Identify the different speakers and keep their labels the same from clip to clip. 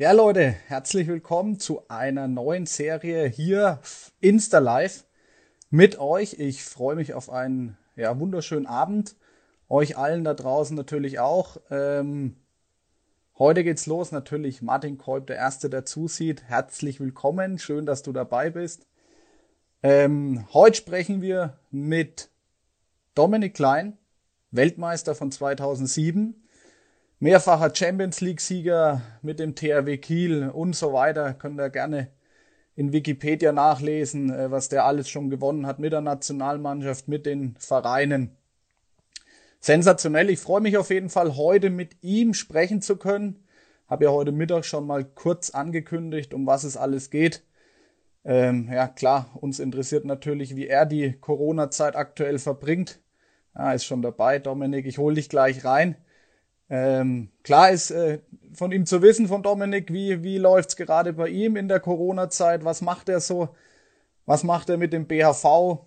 Speaker 1: Ja, Leute, herzlich willkommen zu einer neuen Serie hier Insta Live mit euch. Ich freue mich auf einen ja, wunderschönen Abend. Euch allen da draußen natürlich auch. Ähm, heute geht's los. Natürlich Martin Kolb, der Erste, der zusieht. Herzlich willkommen. Schön, dass du dabei bist. Ähm, heute sprechen wir mit Dominik Klein, Weltmeister von 2007 mehrfacher Champions League-Sieger mit dem THW Kiel und so weiter. Könnt ihr gerne in Wikipedia nachlesen, äh, was der alles schon gewonnen hat mit der Nationalmannschaft, mit den Vereinen. Sensationell. Ich freue mich auf jeden Fall, heute mit ihm sprechen zu können. Habe ja heute Mittag schon mal kurz angekündigt, um was es alles geht. Ähm, ja, klar, uns interessiert natürlich, wie er die Corona-Zeit aktuell verbringt. Ja, ist schon dabei, Dominik. Ich hole dich gleich rein. Ähm, klar ist äh, von ihm zu wissen, von Dominik, wie, wie läuft's gerade bei ihm in der Corona-Zeit? Was macht er so? Was macht er mit dem BHV?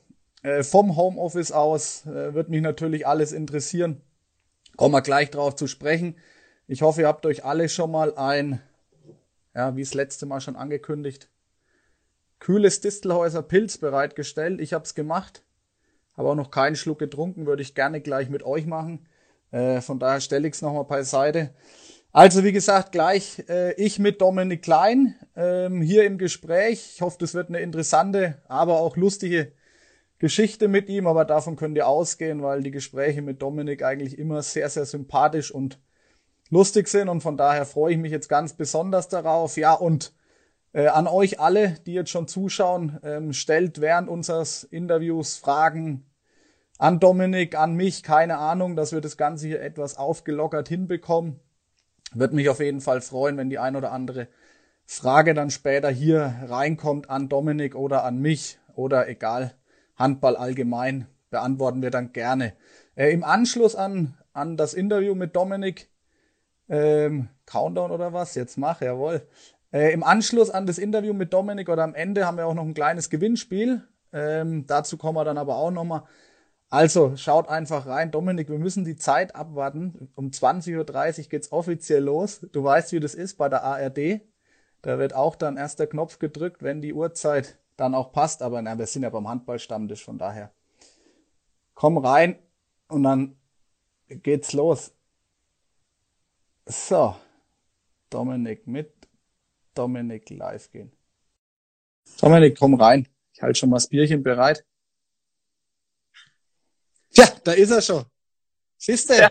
Speaker 1: Äh, vom Homeoffice aus äh, wird mich natürlich alles interessieren. Kommen wir gleich drauf zu sprechen. Ich hoffe, ihr habt euch alle schon mal ein, ja, wie es letzte Mal schon angekündigt, kühles Distelhäuser Pilz bereitgestellt. Ich habe es gemacht, habe auch noch keinen Schluck getrunken, würde ich gerne gleich mit euch machen. Äh, von daher stelle ich es nochmal beiseite. Also wie gesagt, gleich äh, ich mit Dominik Klein ähm, hier im Gespräch. Ich hoffe, das wird eine interessante, aber auch lustige Geschichte mit ihm, aber davon könnt ihr ausgehen, weil die Gespräche mit Dominik eigentlich immer sehr, sehr sympathisch und lustig sind und von daher freue ich mich jetzt ganz besonders darauf. Ja, und äh, an euch alle, die jetzt schon zuschauen, ähm, stellt während unseres Interviews Fragen, an Dominik, an mich, keine Ahnung, dass wir das Ganze hier etwas aufgelockert hinbekommen. Wird mich auf jeden Fall freuen, wenn die ein oder andere Frage dann später hier reinkommt an Dominik oder an mich oder egal, Handball allgemein, beantworten wir dann gerne. Äh, Im Anschluss an, an das Interview mit Dominik, ähm, Countdown oder was? Jetzt mach, jawohl. Äh, Im Anschluss an das Interview mit Dominik oder am Ende haben wir auch noch ein kleines Gewinnspiel. Ähm, dazu kommen wir dann aber auch nochmal. Also schaut einfach rein. Dominik, wir müssen die Zeit abwarten. Um 20.30 Uhr geht's offiziell los. Du weißt, wie das ist bei der ARD. Da wird auch dann erst der Knopf gedrückt, wenn die Uhrzeit dann auch passt. Aber na, wir sind ja beim Handballstammtisch, von daher. Komm rein und dann geht's los. So. Dominik mit Dominik live gehen. Dominik, komm rein. Ich halte schon mal das Bierchen bereit. Tja, da ist er schon. Siehst du? Ja.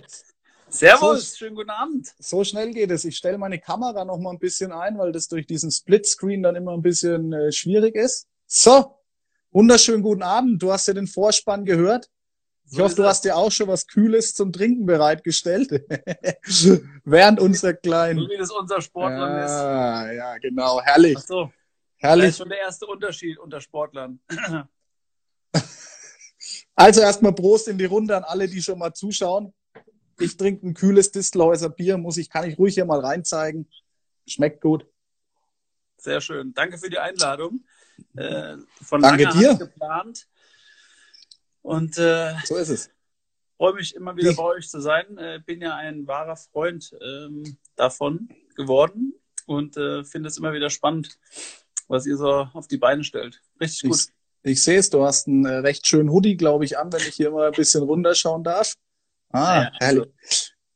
Speaker 2: Servus, so, schönen guten Abend.
Speaker 1: So schnell geht es. Ich stelle meine Kamera noch mal ein bisschen ein, weil das durch diesen Splitscreen dann immer ein bisschen äh, schwierig ist. So, wunderschönen guten Abend. Du hast ja den Vorspann gehört. Ich so hoffe, du hast dir auch schon was Kühles zum Trinken bereitgestellt. Während unser kleinen.
Speaker 2: So wie das unser Sportler
Speaker 1: ja, ist. Ja, ja, genau. Herrlich. Ach
Speaker 2: so. Herrlich. Das ist schon der erste Unterschied unter Sportlern.
Speaker 1: Also erstmal Prost in die Runde an alle, die schon mal zuschauen. Ich trinke ein kühles Distelhäuser Bier, muss ich, kann ich ruhig hier mal reinzeigen. Schmeckt gut.
Speaker 2: Sehr schön. Danke für die Einladung.
Speaker 1: Äh, von Danke dir.
Speaker 2: geplant. Und äh,
Speaker 1: so ist es.
Speaker 2: Freue mich immer wieder ich. bei euch zu sein. Äh, bin ja ein wahrer Freund ähm, davon geworden und äh, finde es immer wieder spannend, was ihr so auf die Beine stellt. Richtig gut.
Speaker 1: Ich, sehe es, du hast einen äh, recht schönen Hoodie, glaube ich, an, wenn ich hier mal ein bisschen runterschauen darf. Ah, ja, herrlich.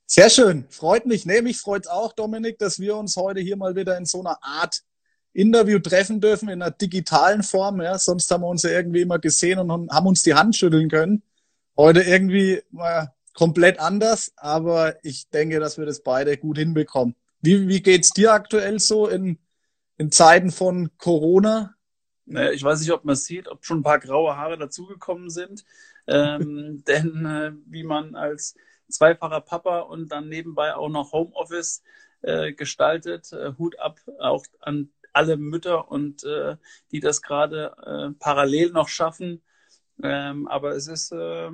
Speaker 1: Sehr schön, freut mich. Nee, mich freut auch, Dominik, dass wir uns heute hier mal wieder in so einer Art Interview treffen dürfen, in einer digitalen Form. Ja. Sonst haben wir uns ja irgendwie immer gesehen und haben uns die Hand schütteln können. Heute irgendwie mal komplett anders, aber ich denke, dass wir das beide gut hinbekommen. Wie, wie geht's dir aktuell so in, in Zeiten von Corona?
Speaker 2: Ich weiß nicht, ob man sieht, ob schon ein paar graue Haare dazugekommen sind. Ähm, denn äh, wie man als zweifacher Papa und dann nebenbei auch noch Homeoffice äh, gestaltet, äh, Hut ab auch an alle Mütter und äh, die das gerade äh, parallel noch schaffen. Ähm, aber es ist äh,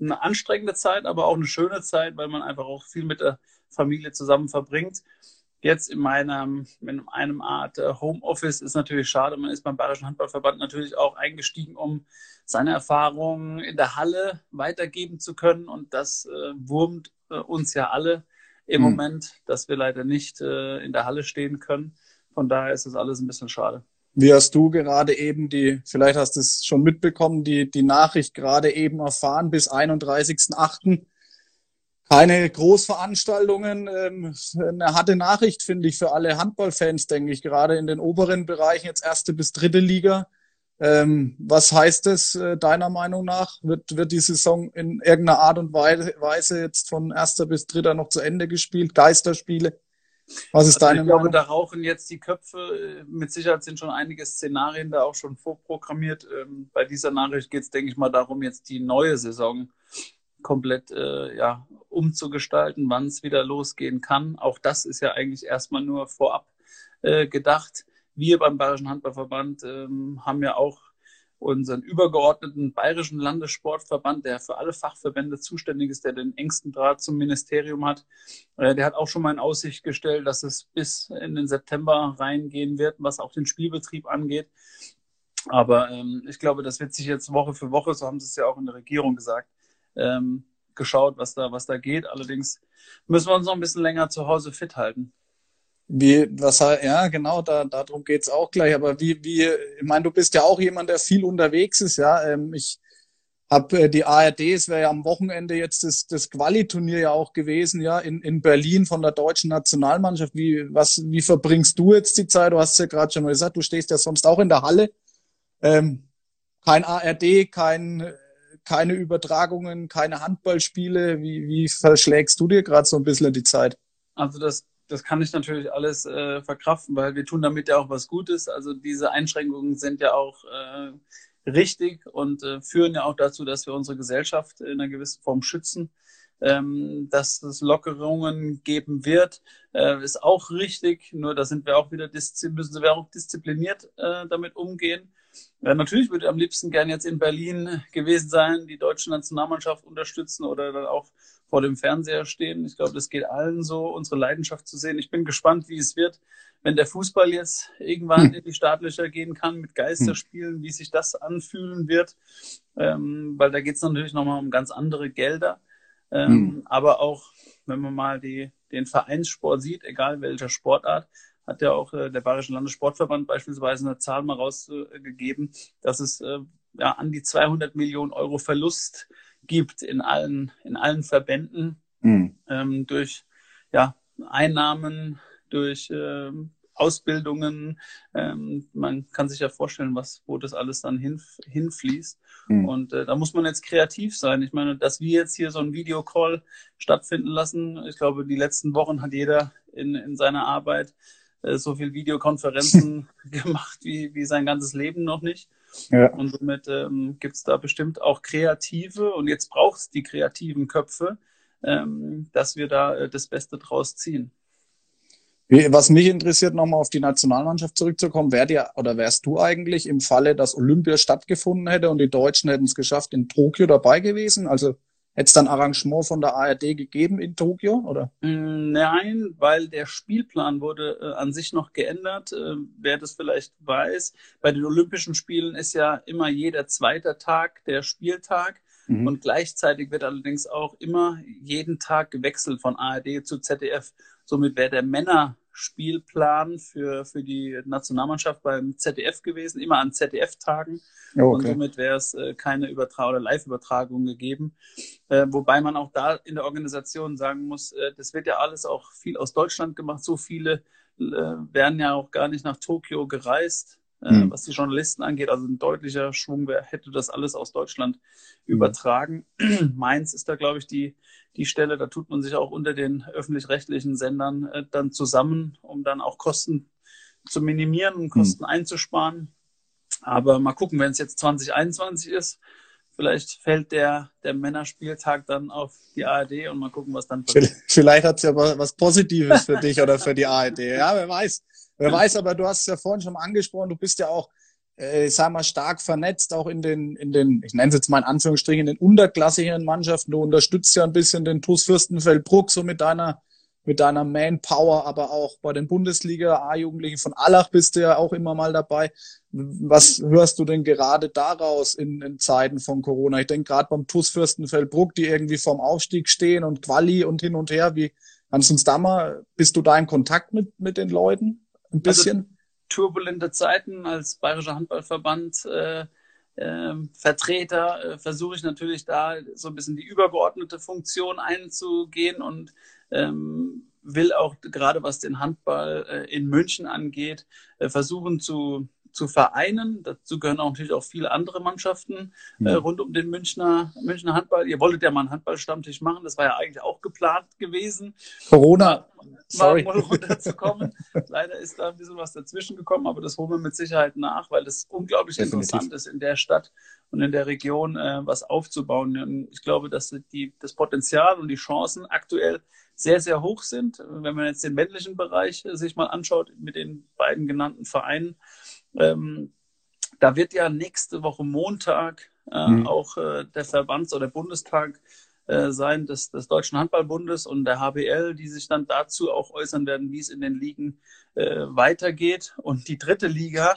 Speaker 2: eine anstrengende Zeit, aber auch eine schöne Zeit, weil man einfach auch viel mit der Familie zusammen verbringt. Jetzt in meinem, in einem Art äh, Homeoffice ist natürlich schade. Man ist beim Bayerischen Handballverband natürlich auch eingestiegen, um seine Erfahrungen in der Halle weitergeben zu können. Und das äh, wurmt äh, uns ja alle im mhm. Moment, dass wir leider nicht äh, in der Halle stehen können. Von daher ist das alles ein bisschen schade.
Speaker 1: Wie hast du gerade eben die, vielleicht hast du es schon mitbekommen, die, die Nachricht gerade eben erfahren, bis 31.8. Keine Großveranstaltungen. Ähm, eine harte Nachricht, finde ich, für alle Handballfans, denke ich, gerade in den oberen Bereichen, jetzt erste bis dritte Liga. Ähm, was heißt es äh, deiner Meinung nach? Wird, wird die Saison in irgendeiner Art und Weise jetzt von erster bis dritter noch zu Ende gespielt? Geisterspiele?
Speaker 2: Was ist also deine ich Meinung? Ich glaube, da rauchen jetzt die Köpfe. Mit Sicherheit sind schon einige Szenarien da auch schon vorprogrammiert. Ähm, bei dieser Nachricht geht es, denke ich mal, darum, jetzt die neue Saison komplett äh, ja, umzugestalten, wann es wieder losgehen kann. Auch das ist ja eigentlich erstmal nur vorab äh, gedacht wir beim Bayerischen Handballverband ähm, haben ja auch unseren übergeordneten Bayerischen Landessportverband, der für alle Fachverbände zuständig ist, der den engsten Draht zum Ministerium hat. Äh, der hat auch schon mal in Aussicht gestellt, dass es bis in den September reingehen wird, was auch den Spielbetrieb angeht. Aber ähm, ich glaube, das wird sich jetzt Woche für Woche, so haben sie es ja auch in der Regierung gesagt, ähm, geschaut, was da, was da geht. Allerdings müssen wir uns noch ein bisschen länger zu Hause fit halten.
Speaker 1: Wie, was ja, genau, da, darum geht's auch gleich. Aber wie, wie, ich meine, du bist ja auch jemand, der viel unterwegs ist, ja. Ähm, ich habe äh, die ARD, es wäre ja am Wochenende jetzt das, das Quali-Turnier ja auch gewesen, ja, in, in Berlin von der deutschen Nationalmannschaft. Wie, was, wie verbringst du jetzt die Zeit? Du hast ja gerade schon mal gesagt, du stehst ja sonst auch in der Halle. Ähm, kein ARD, kein, keine Übertragungen, keine Handballspiele. Wie, wie verschlägst du dir gerade so ein bisschen die Zeit?
Speaker 2: Also das das kann ich natürlich alles äh, verkraften, weil wir tun damit ja auch was Gutes. Also diese Einschränkungen sind ja auch äh, richtig und äh, führen ja auch dazu, dass wir unsere Gesellschaft in einer gewissen Form schützen. Ähm, dass es Lockerungen geben wird, äh, ist auch richtig. Nur da sind wir auch wieder müssen wir auch diszipliniert äh, damit umgehen. Ja, natürlich würde ich am liebsten gern jetzt in Berlin gewesen sein, die deutsche Nationalmannschaft unterstützen oder dann auch vor dem Fernseher stehen. Ich glaube, das geht allen so, unsere Leidenschaft zu sehen. Ich bin gespannt, wie es wird, wenn der Fußball jetzt irgendwann hm. in die Startlöcher gehen kann mit Geisterspielen, hm. wie sich das anfühlen wird. Ähm, weil da geht es natürlich nochmal um ganz andere Gelder. Ähm, hm. Aber auch, wenn man mal die, den Vereinssport sieht, egal welcher Sportart, hat ja auch äh, der Bayerische Landessportverband beispielsweise eine Zahl mal rausgegeben, dass es äh, ja an die 200 Millionen Euro Verlust gibt in allen, in allen Verbänden mhm. ähm, durch ja, Einnahmen, durch ähm, Ausbildungen. Ähm, man kann sich ja vorstellen, was, wo das alles dann hin, hinfließt. Mhm. Und äh, da muss man jetzt kreativ sein. Ich meine, dass wir jetzt hier so einen Videocall stattfinden lassen, ich glaube, die letzten Wochen hat jeder in, in seiner Arbeit äh, so viel Videokonferenzen gemacht wie, wie sein ganzes Leben noch nicht. Ja. Und somit ähm, gibt es da bestimmt auch kreative und jetzt braucht es die kreativen Köpfe, ähm, dass wir da äh, das Beste draus ziehen.
Speaker 1: Was mich interessiert, nochmal auf die Nationalmannschaft zurückzukommen, wärt ihr oder wärst du eigentlich im Falle, dass Olympia stattgefunden hätte und die Deutschen hätten es geschafft, in Tokio dabei gewesen? Also Hätte es dann Arrangement von der ARD gegeben in Tokio, oder?
Speaker 2: Mm, nein, weil der Spielplan wurde äh, an sich noch geändert. Äh, wer das vielleicht weiß, bei den Olympischen Spielen ist ja immer jeder zweite Tag der Spieltag. Mhm. Und gleichzeitig wird allerdings auch immer jeden Tag gewechselt von ARD zu ZDF. Somit wäre der Männerspielplan für, für die Nationalmannschaft beim ZDF gewesen, immer an ZDF-Tagen. Oh, okay. Und somit wäre es äh, keine Übertragung oder Live-Übertragung gegeben. Äh, wobei man auch da in der Organisation sagen muss, äh, das wird ja alles auch viel aus Deutschland gemacht. So viele äh, werden ja auch gar nicht nach Tokio gereist, mhm. was die Journalisten angeht. Also ein deutlicher Schwung wär, hätte das alles aus Deutschland mhm. übertragen. Mainz ist da, glaube ich, die, die Stelle. Da tut man sich auch unter den öffentlich-rechtlichen Sendern äh, dann zusammen, um dann auch Kosten zu minimieren und Kosten mhm. einzusparen. Aber mal gucken, wenn es jetzt 2021 ist, vielleicht fällt der, der Männerspieltag dann auf die ARD und mal gucken, was dann
Speaker 1: passiert. Vielleicht hat es ja was Positives für dich oder für die ARD. Ja, wer weiß. Wer weiß, aber du hast es ja vorhin schon angesprochen, du bist ja auch, äh, ich sag mal, stark vernetzt, auch in den, in den, ich nenne es jetzt mal in Anführungsstrichen, in den unterklassigen Mannschaften. Du unterstützt ja ein bisschen den TuS Fürstenfeldbruck so mit deiner mit deiner Manpower, aber auch bei den Bundesliga A-Jugendlichen von Allach bist du ja auch immer mal dabei. Was hörst du denn gerade daraus in, in Zeiten von Corona? Ich denke gerade beim TuS Fürstenfeldbruck, die irgendwie vorm Aufstieg stehen und Quali und hin und her. Wie, Kannst du uns bist du da in Kontakt mit, mit den Leuten? Ein also bisschen? Also,
Speaker 2: turbulente Zeiten als Bayerischer Handballverband äh, äh, Vertreter äh, versuche ich natürlich da so ein bisschen die übergeordnete Funktion einzugehen und ähm, will auch gerade was den Handball äh, in München angeht, äh, versuchen zu zu vereinen. Dazu gehören auch natürlich auch viele andere Mannschaften äh, rund um den Münchner, Münchner Handball. Ihr wolltet ja mal einen Handballstammtisch machen, das war ja eigentlich auch geplant gewesen.
Speaker 1: Corona,
Speaker 2: sorry. Mal runterzukommen. Leider ist da ein bisschen was dazwischen gekommen, aber das holen wir mit Sicherheit nach, weil es unglaublich Definitiv. interessant ist, in der Stadt und in der Region äh, was aufzubauen. Und ich glaube, dass die, das Potenzial und die Chancen aktuell sehr, sehr hoch sind. Wenn man jetzt den männlichen Bereich äh, sich mal anschaut mit den beiden genannten Vereinen, ähm, da wird ja nächste Woche Montag äh, mhm. auch äh, der Verbands- oder Bundestag äh, sein des, des Deutschen Handballbundes und der HBL, die sich dann dazu auch äußern werden, wie es in den Ligen äh, weitergeht. Und die dritte Liga,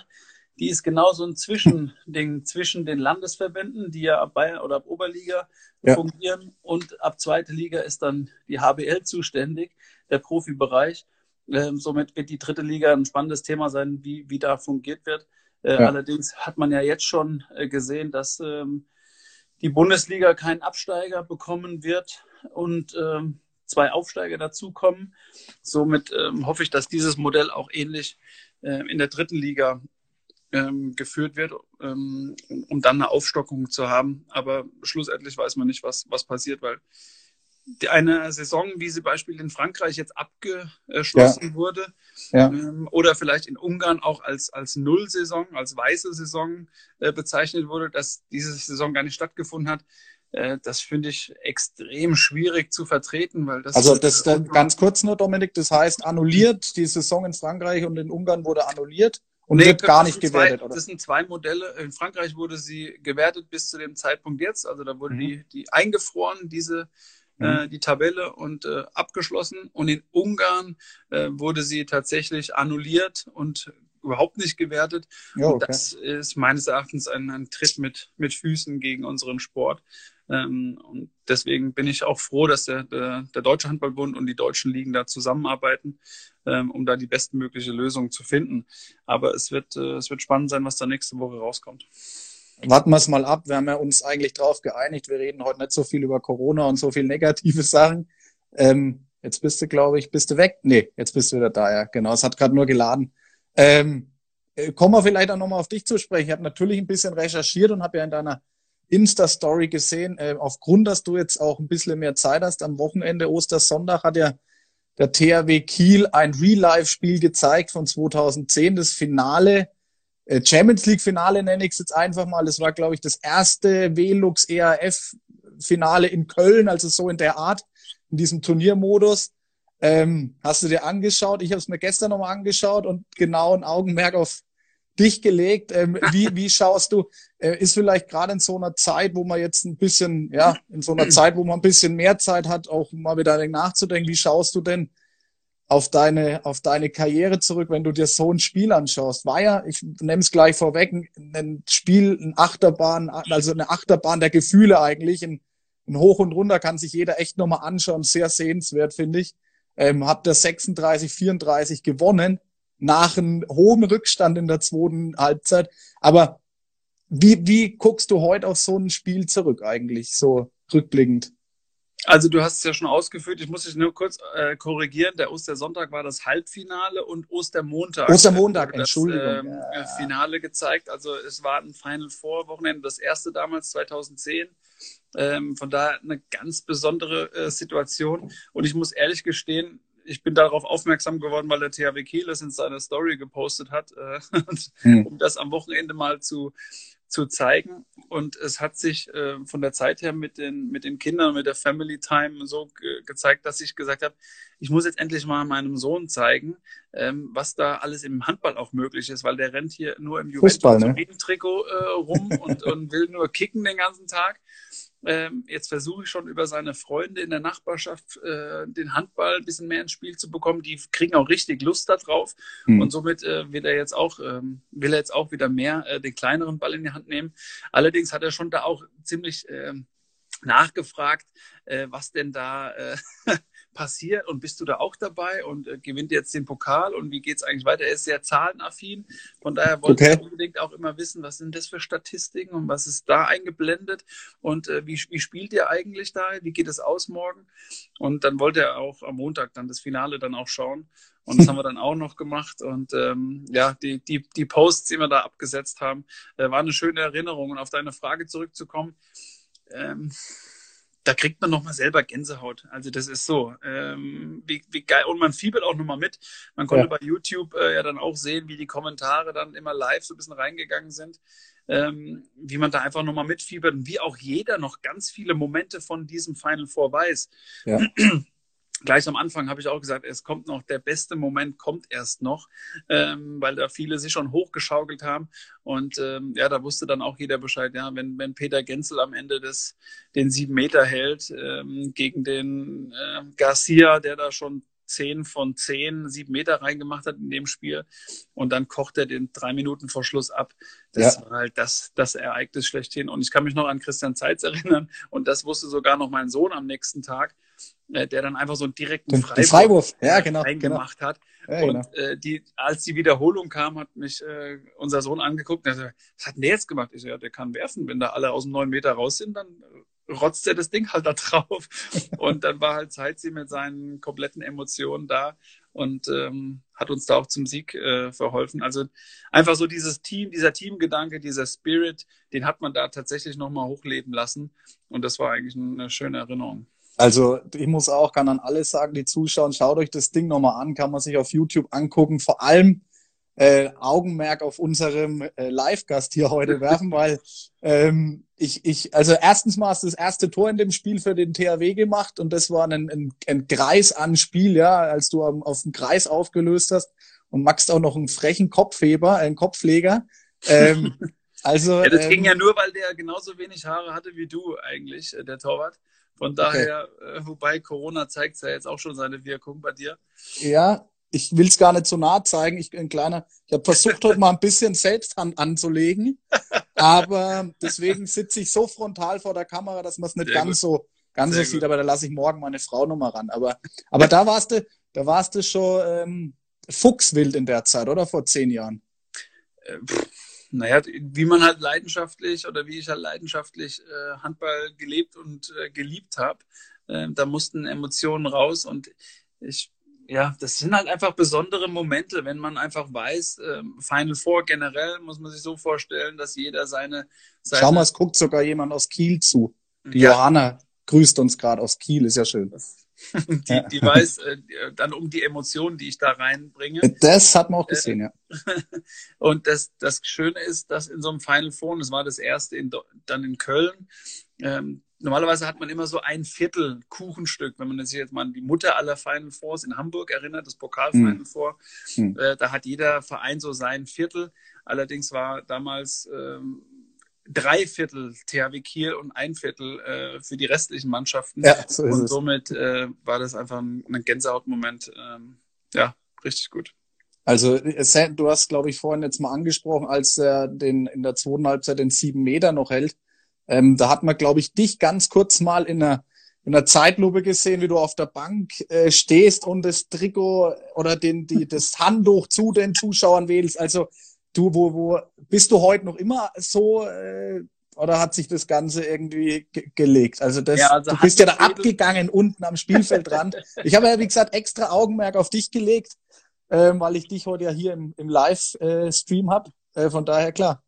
Speaker 2: die ist genauso ein Zwischending zwischen den Landesverbänden, die ja ab Bayern oder ab Oberliga ja. fungieren und ab zweite Liga ist dann die HBL zuständig, der Profibereich. Ähm, somit wird die dritte Liga ein spannendes Thema sein, wie, wie da fungiert wird. Äh, ja. Allerdings hat man ja jetzt schon äh, gesehen, dass ähm, die Bundesliga keinen Absteiger bekommen wird und ähm, zwei Aufsteiger dazukommen. Somit ähm, hoffe ich, dass dieses Modell auch ähnlich äh, in der dritten Liga ähm, geführt wird, ähm, um dann eine Aufstockung zu haben. Aber schlussendlich weiß man nicht, was, was passiert, weil die eine Saison, wie sie beispielsweise in Frankreich jetzt abgeschlossen ja. wurde, ja. Ähm, oder vielleicht in Ungarn auch als, als Nullsaison, als weiße Saison äh, bezeichnet wurde, dass diese Saison gar nicht stattgefunden hat. Äh, das finde ich extrem schwierig zu vertreten, weil das.
Speaker 1: Also das dann ganz kurz nur, Dominik, das heißt annulliert, die Saison in Frankreich und in Ungarn wurde annulliert und nee, wird gar nicht gewertet,
Speaker 2: zwei, oder? Das sind zwei Modelle. In Frankreich wurde sie gewertet bis zu dem Zeitpunkt jetzt. Also da wurde mhm. die, die eingefroren, diese äh, mhm. die Tabelle und äh, abgeschlossen. Und in Ungarn äh, wurde sie tatsächlich annulliert und überhaupt nicht gewertet. Ja, okay. Das ist meines Erachtens ein, ein Tritt mit, mit Füßen gegen unseren Sport. Ähm, und deswegen bin ich auch froh, dass der, der, der Deutsche Handballbund und die deutschen Ligen da zusammenarbeiten, ähm, um da die bestmögliche Lösung zu finden. Aber es wird, äh, es wird spannend sein, was da nächste Woche rauskommt
Speaker 1: warten wir es mal ab. Wir haben ja uns eigentlich drauf geeinigt. Wir reden heute nicht so viel über Corona und so viel negative Sachen. Ähm, jetzt bist du, glaube ich, bist du weg? Nee, jetzt bist du wieder da, ja. Genau, es hat gerade nur geladen. Ähm, äh, kommen wir vielleicht auch nochmal auf dich zu sprechen. Ich habe natürlich ein bisschen recherchiert und habe ja in deiner Insta-Story gesehen, äh, aufgrund, dass du jetzt auch ein bisschen mehr Zeit hast, am Wochenende Ostersonntag hat ja der THW Kiel ein Real-Life-Spiel gezeigt von 2010, das Finale Champions League Finale nenne ich es jetzt einfach mal. Das war, glaube ich, das erste Velux ERF Finale in Köln, also so in der Art, in diesem Turniermodus. Ähm, hast du dir angeschaut? Ich habe es mir gestern nochmal angeschaut und genau ein Augenmerk auf dich gelegt. Ähm, wie, wie schaust du? Äh, ist vielleicht gerade in so einer Zeit, wo man jetzt ein bisschen, ja, in so einer Zeit, wo man ein bisschen mehr Zeit hat, auch mal wieder nachzudenken, wie schaust du denn auf deine, auf deine Karriere zurück, wenn du dir so ein Spiel anschaust. War ja, ich nehme es gleich vorweg, ein, Spiel, ein Achterbahn, also eine Achterbahn der Gefühle eigentlich. Ein, ein Hoch und Runter kann sich jeder echt nochmal anschauen. Sehr sehenswert, finde ich. Ähm, habt ihr 36, 34 gewonnen nach einem hohen Rückstand in der zweiten Halbzeit. Aber wie, wie guckst du heute auf so ein Spiel zurück eigentlich, so rückblickend?
Speaker 2: Also du hast es ja schon ausgeführt, ich muss dich nur kurz äh, korrigieren. Der Ostersonntag war das Halbfinale und Ostermontag.
Speaker 1: Ostermontag, Entschuldigung.
Speaker 2: Das, ähm, ja. Finale gezeigt. Also es war ein Final Four Wochenende, das erste damals 2010. Ähm, von daher eine ganz besondere äh, Situation. Und ich muss ehrlich gestehen, ich bin darauf aufmerksam geworden, weil der THW Kiel es in seiner Story gepostet hat, äh, hm. um das am Wochenende mal zu, zu zeigen. Und es hat sich äh, von der Zeit her mit den, mit den Kindern, mit der Family Time so ge gezeigt, dass ich gesagt habe, ich muss jetzt endlich mal meinem Sohn zeigen, ähm, was da alles im Handball auch möglich ist, weil der rennt hier nur im Juventus-Trikot ne? äh, rum und, und will nur kicken den ganzen Tag. Ähm, jetzt versuche ich schon über seine Freunde in der Nachbarschaft äh, den Handball ein bisschen mehr ins Spiel zu bekommen. Die kriegen auch richtig Lust darauf. Mhm. Und somit äh, will er jetzt auch, ähm, will er jetzt auch wieder mehr äh, den kleineren Ball in die Hand nehmen. Allerdings hat er schon da auch ziemlich ähm, nachgefragt, äh, was denn da äh, passiert und bist du da auch dabei und äh, gewinnt jetzt den Pokal und wie geht es eigentlich weiter? Er ist sehr zahlenaffin, von daher wollte okay. ich unbedingt auch immer wissen, was sind das für Statistiken und was ist da eingeblendet und äh, wie, wie spielt ihr eigentlich da? Wie geht es aus morgen? Und dann wollte er auch am Montag dann das Finale dann auch schauen. Und das haben wir dann auch noch gemacht. Und ähm, ja, die, die, die Posts, die wir da abgesetzt haben, äh, war eine schöne Erinnerung. Und auf deine Frage zurückzukommen, ähm, da kriegt man nochmal selber Gänsehaut. Also das ist so, ähm, wie, wie geil. Und man fiebelt auch nochmal mit. Man konnte ja. bei YouTube äh, ja dann auch sehen, wie die Kommentare dann immer live so ein bisschen reingegangen sind. Ähm, wie man da einfach nochmal mitfiebert und wie auch jeder noch ganz viele Momente von diesem Final Four weiß. Ja. gleich am Anfang habe ich auch gesagt, es kommt noch, der beste Moment kommt erst noch, ähm, weil da viele sich schon hochgeschaukelt haben. Und ähm, ja, da wusste dann auch jeder Bescheid, ja, wenn, wenn Peter Genzel am Ende des, den sieben Meter hält ähm, gegen den äh, Garcia, der da schon zehn von zehn, sieben Meter reingemacht hat in dem Spiel. Und dann kocht er den drei Minuten vor Schluss ab. Das ja. war halt das, das Ereignis schlechthin. Und ich kann mich noch an Christian Zeitz erinnern. Und das wusste sogar noch mein Sohn am nächsten Tag. Äh, der dann einfach so einen direkten
Speaker 1: den, Freiwurf, Freiwurf. Ja, genau,
Speaker 2: reingemacht
Speaker 1: genau.
Speaker 2: hat. Ja, und genau. äh, die, als die Wiederholung kam, hat mich äh, unser Sohn angeguckt und gesagt, was hat denn der jetzt gemacht? Ich so, ja, der kann werfen. Wenn da alle aus dem neun Meter raus sind, dann rotzt er das Ding halt da drauf. und dann war halt Zeitzi mit seinen kompletten Emotionen da und ähm, hat uns da auch zum Sieg äh, verholfen. Also einfach so dieses Team, dieser Teamgedanke, dieser Spirit, den hat man da tatsächlich nochmal hochleben lassen. Und das war eigentlich eine schöne Erinnerung.
Speaker 1: Also ich muss auch, kann an alle sagen, die zuschauen, schaut euch das Ding nochmal an, kann man sich auf YouTube angucken. Vor allem äh, Augenmerk auf unserem äh, Live-Gast hier heute werfen, weil ähm, ich, ich, also erstens mal hast du das erste Tor in dem Spiel für den THW gemacht und das war ein, ein, ein Kreis an Spiel, ja, als du am, auf dem Kreis aufgelöst hast und Max auch noch einen frechen Kopfheber, einen Kopfleger. Ähm, also,
Speaker 2: ja, das ähm, ging ja nur, weil der genauso wenig Haare hatte wie du eigentlich, äh, der Torwart. Von daher, okay. äh, wobei Corona zeigt ja jetzt auch schon seine Wirkung bei dir.
Speaker 1: Ja, ich will es gar nicht so nah zeigen. Ich ein kleiner, ich habe versucht heute mal ein bisschen Selbsthand anzulegen, aber deswegen sitze ich so frontal vor der Kamera, dass man es nicht Sehr ganz gut. so ganz Sehr so sieht. Aber da lasse ich morgen meine Frau nochmal ran. Aber aber da warst du, da warst du schon ähm, fuchswild in der Zeit, oder vor zehn Jahren?
Speaker 2: Äh, naja, wie man halt leidenschaftlich oder wie ich halt leidenschaftlich äh, Handball gelebt und äh, geliebt habe, äh, da mussten Emotionen raus und ich ja, das sind halt einfach besondere Momente, wenn man einfach weiß, äh, Final Four generell muss man sich so vorstellen, dass jeder seine. seine
Speaker 1: Schau mal, es guckt sogar jemand aus Kiel zu. Die ja. Johanna grüßt uns gerade aus Kiel, ist ja schön. Das,
Speaker 2: die, die weiß äh, dann um die Emotionen, die ich da reinbringe.
Speaker 1: Das hat man auch gesehen, ja.
Speaker 2: und das, das Schöne ist, dass in so einem Final Four, das war das erste in, dann in Köln, ähm, normalerweise hat man immer so ein Viertel Kuchenstück, wenn man sich jetzt mal an die Mutter aller Final Fours in Hamburg erinnert, das Pokal Final hm. Four, hm. äh, da hat jeder Verein so sein Viertel. Allerdings war damals ähm, drei Viertel THW Kiel und ein Viertel äh, für die restlichen Mannschaften. Ja, so ist und somit äh, war das einfach ein, ein Gänsehautmoment. Ähm, ja, richtig gut.
Speaker 1: Also du hast, glaube ich, vorhin jetzt mal angesprochen, als er den in der zweiten Halbzeit den sieben Meter noch hält. Ähm, da hat man, glaube ich, dich ganz kurz mal in einer, in einer Zeitlupe gesehen, wie du auf der Bank äh, stehst und das Trikot oder den, die, das Handtuch zu den Zuschauern wählst. Also du, wo, wo bist du heute noch immer so äh, oder hat sich das Ganze irgendwie ge gelegt? Also, das, ja, also du bist ja da abgegangen unten am Spielfeldrand. ich habe ja, wie gesagt, extra Augenmerk auf dich gelegt, ähm, weil ich dich heute ja hier im, im Livestream äh, habe. Äh, von daher klar.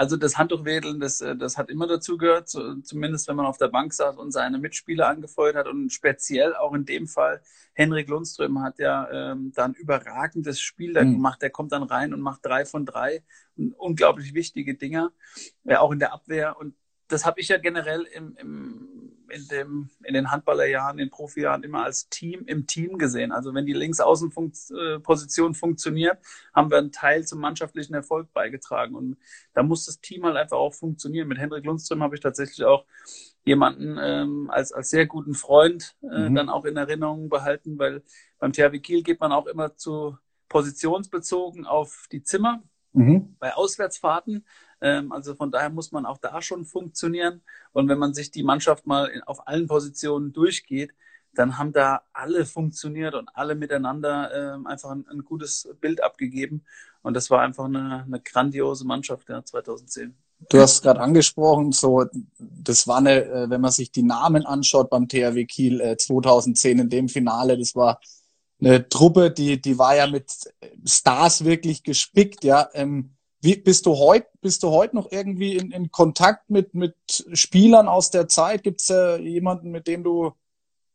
Speaker 2: Also das Handtuchwedeln, das, äh, das hat immer dazu gehört, zumindest wenn man auf der Bank saß und seine Mitspieler angefeuert hat. Und speziell auch in dem Fall, Henrik Lundström hat ja ähm, da ein überragendes Spiel da mhm. gemacht. Der kommt dann rein und macht drei von drei. Unglaublich wichtige Dinger, äh, auch in der Abwehr. Und das habe ich ja generell im, im, in, dem, in den Handballerjahren, in den Profijahren immer als Team im Team gesehen. Also wenn die Linksaußenposition funktioniert, haben wir einen Teil zum mannschaftlichen Erfolg beigetragen. Und da muss das Team halt einfach auch funktionieren. Mit Hendrik Lundström habe ich tatsächlich auch jemanden ähm, als, als sehr guten Freund äh, mhm. dann auch in Erinnerung behalten, weil beim THW Kiel geht man auch immer zu positionsbezogen auf die Zimmer. Mhm. Bei Auswärtsfahrten also von daher muss man auch da schon funktionieren. Und wenn man sich die Mannschaft mal auf allen Positionen durchgeht, dann haben da alle funktioniert und alle miteinander äh, einfach ein, ein, gutes Bild abgegeben. Und das war einfach eine, eine grandiose Mannschaft ja, 2010.
Speaker 1: Du hast gerade angesprochen, so das war eine, äh, wenn man sich die Namen anschaut beim THW Kiel äh, 2010 in dem Finale, das war eine Truppe, die die war ja mit Stars wirklich gespickt, ja. Ähm, wie, bist du heute bist du heute noch irgendwie in, in Kontakt mit mit Spielern aus der Zeit? Gibt es äh, jemanden, mit dem du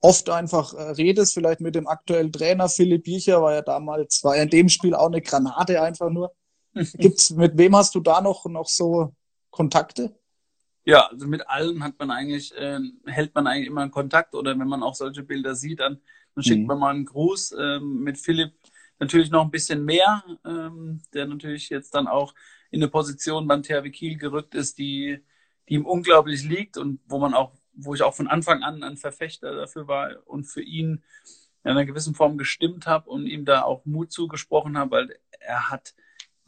Speaker 1: oft einfach äh, redest, vielleicht mit dem aktuellen Trainer Philipp Biecher, war ja damals, war ja in dem Spiel auch eine Granate einfach nur. Gibt's, mit wem hast du da noch, noch so Kontakte?
Speaker 2: Ja, also mit allen hat man eigentlich, äh, hält man eigentlich immer einen Kontakt oder wenn man auch solche Bilder sieht, dann, dann schickt mhm. man mal einen Gruß. Ähm, mit Philipp natürlich noch ein bisschen mehr, ähm, der natürlich jetzt dann auch in eine Position beim THW Kiel gerückt ist, die, die ihm unglaublich liegt und wo man auch wo ich auch von Anfang an ein Verfechter dafür war und für ihn in einer gewissen Form gestimmt habe und ihm da auch Mut zugesprochen habe, weil er hat